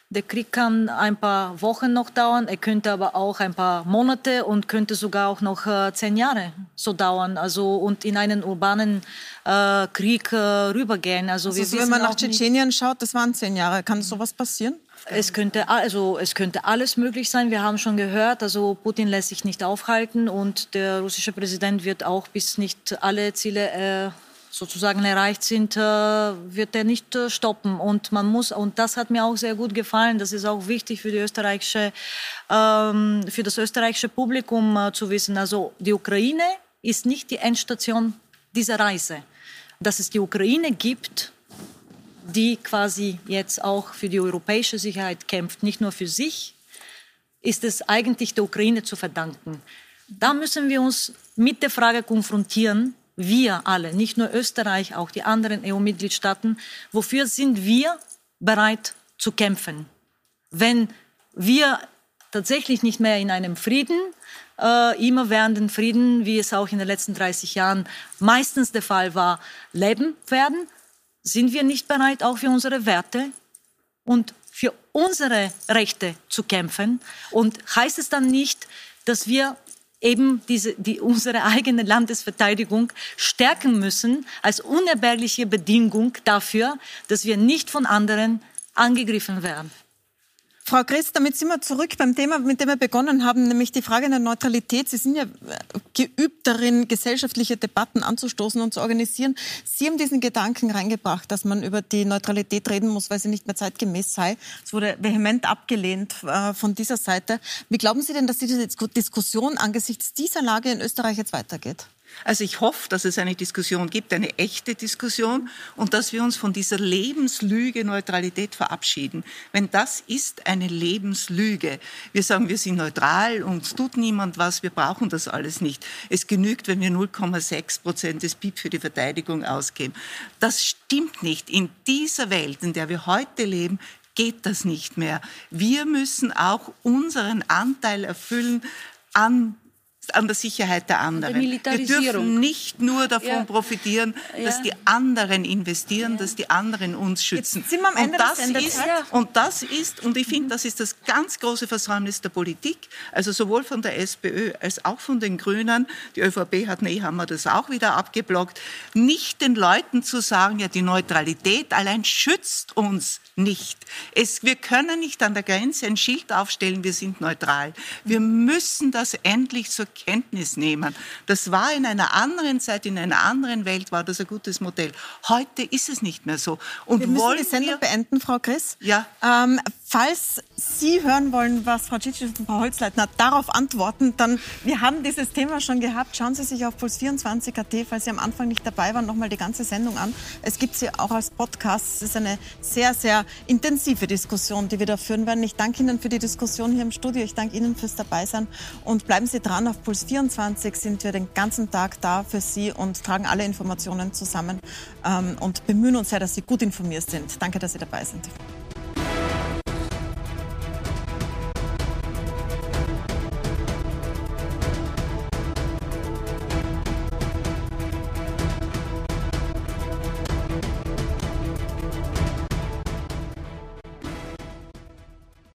Der Krieg kann ein paar Wochen noch dauern, er könnte aber auch ein paar Monate und könnte sogar auch noch äh, zehn Jahre so dauern. Also und in einen urbanen äh, Krieg äh, rübergehen. Also, also so, wenn man nach Tschetschenien schaut, das waren zehn Jahre. Kann sowas passieren? Es könnte, also, es könnte alles möglich sein. Wir haben schon gehört, also Putin lässt sich nicht aufhalten und der russische Präsident wird auch bis nicht alle Ziele äh, sozusagen erreicht sind, äh, wird er nicht äh, stoppen. Und man muss, und das hat mir auch sehr gut gefallen, das ist auch wichtig für die österreichische, ähm, für das österreichische Publikum äh, zu wissen. Also die Ukraine ist nicht die Endstation dieser Reise. Dass es die Ukraine gibt, die quasi jetzt auch für die europäische Sicherheit kämpft, nicht nur für sich, ist es eigentlich der Ukraine zu verdanken. Da müssen wir uns mit der Frage konfrontieren, wir alle, nicht nur Österreich, auch die anderen EU-Mitgliedstaaten, wofür sind wir bereit zu kämpfen? Wenn wir tatsächlich nicht mehr in einem Frieden, äh, immer währenden Frieden, wie es auch in den letzten 30 Jahren meistens der Fall war, leben werden, sind wir nicht bereit, auch für unsere Werte und für unsere Rechte zu kämpfen? Und heißt es dann nicht, dass wir eben diese, die, unsere eigene Landesverteidigung stärken müssen als unerbergliche Bedingung dafür, dass wir nicht von anderen angegriffen werden. Frau Christ, damit sind wir zurück beim Thema, mit dem wir begonnen haben, nämlich die Frage der Neutralität. Sie sind ja geübt darin, gesellschaftliche Debatten anzustoßen und zu organisieren. Sie haben diesen Gedanken reingebracht, dass man über die Neutralität reden muss, weil sie nicht mehr zeitgemäß sei. Es wurde vehement abgelehnt äh, von dieser Seite. Wie glauben Sie denn, dass diese Diskussion angesichts dieser Lage in Österreich jetzt weitergeht? Also ich hoffe, dass es eine Diskussion gibt, eine echte Diskussion und dass wir uns von dieser Lebenslüge Neutralität verabschieden. Wenn das ist eine Lebenslüge, wir sagen, wir sind neutral, uns tut niemand was, wir brauchen das alles nicht. Es genügt, wenn wir 0,6 Prozent des BIP für die Verteidigung ausgeben. Das stimmt nicht. In dieser Welt, in der wir heute leben, geht das nicht mehr. Wir müssen auch unseren Anteil erfüllen an an der Sicherheit der anderen. Wir dürfen nicht nur davon ja. profitieren, dass ja. die anderen investieren, ja. dass die anderen uns schützen. Jetzt sind wir am Ende und das ist und das ist und ich finde, das ist das ganz große Versäumnis der Politik, also sowohl von der SPÖ als auch von den Grünen. Die ÖVP hat nee, haben wir das auch wieder abgeblockt, nicht den Leuten zu sagen, ja, die Neutralität allein schützt uns nicht. Es, wir können nicht an der Grenze ein Schild aufstellen, wir sind neutral. Wir müssen das endlich zur Kenntnis nehmen. Das war in einer anderen Zeit, in einer anderen Welt war das ein gutes Modell. Heute ist es nicht mehr so. Und wir müssen die Sendung wir beenden, Frau Chris. Ja. Ähm, falls Sie hören wollen, was Frau Tschitsch und Frau Holzleitner darauf antworten, dann, wir haben dieses Thema schon gehabt. Schauen Sie sich auf Puls24.at, falls Sie am Anfang nicht dabei waren, nochmal die ganze Sendung an. Es gibt sie auch als Podcast. Es ist eine sehr, sehr intensive Diskussion, die wir da führen werden. Ich danke Ihnen für die Diskussion hier im Studio. Ich danke Ihnen fürs Dabeisein und bleiben Sie dran. Auf Puls 24 sind wir den ganzen Tag da für Sie und tragen alle Informationen zusammen ähm, und bemühen uns sehr, dass Sie gut informiert sind. Danke, dass Sie dabei sind.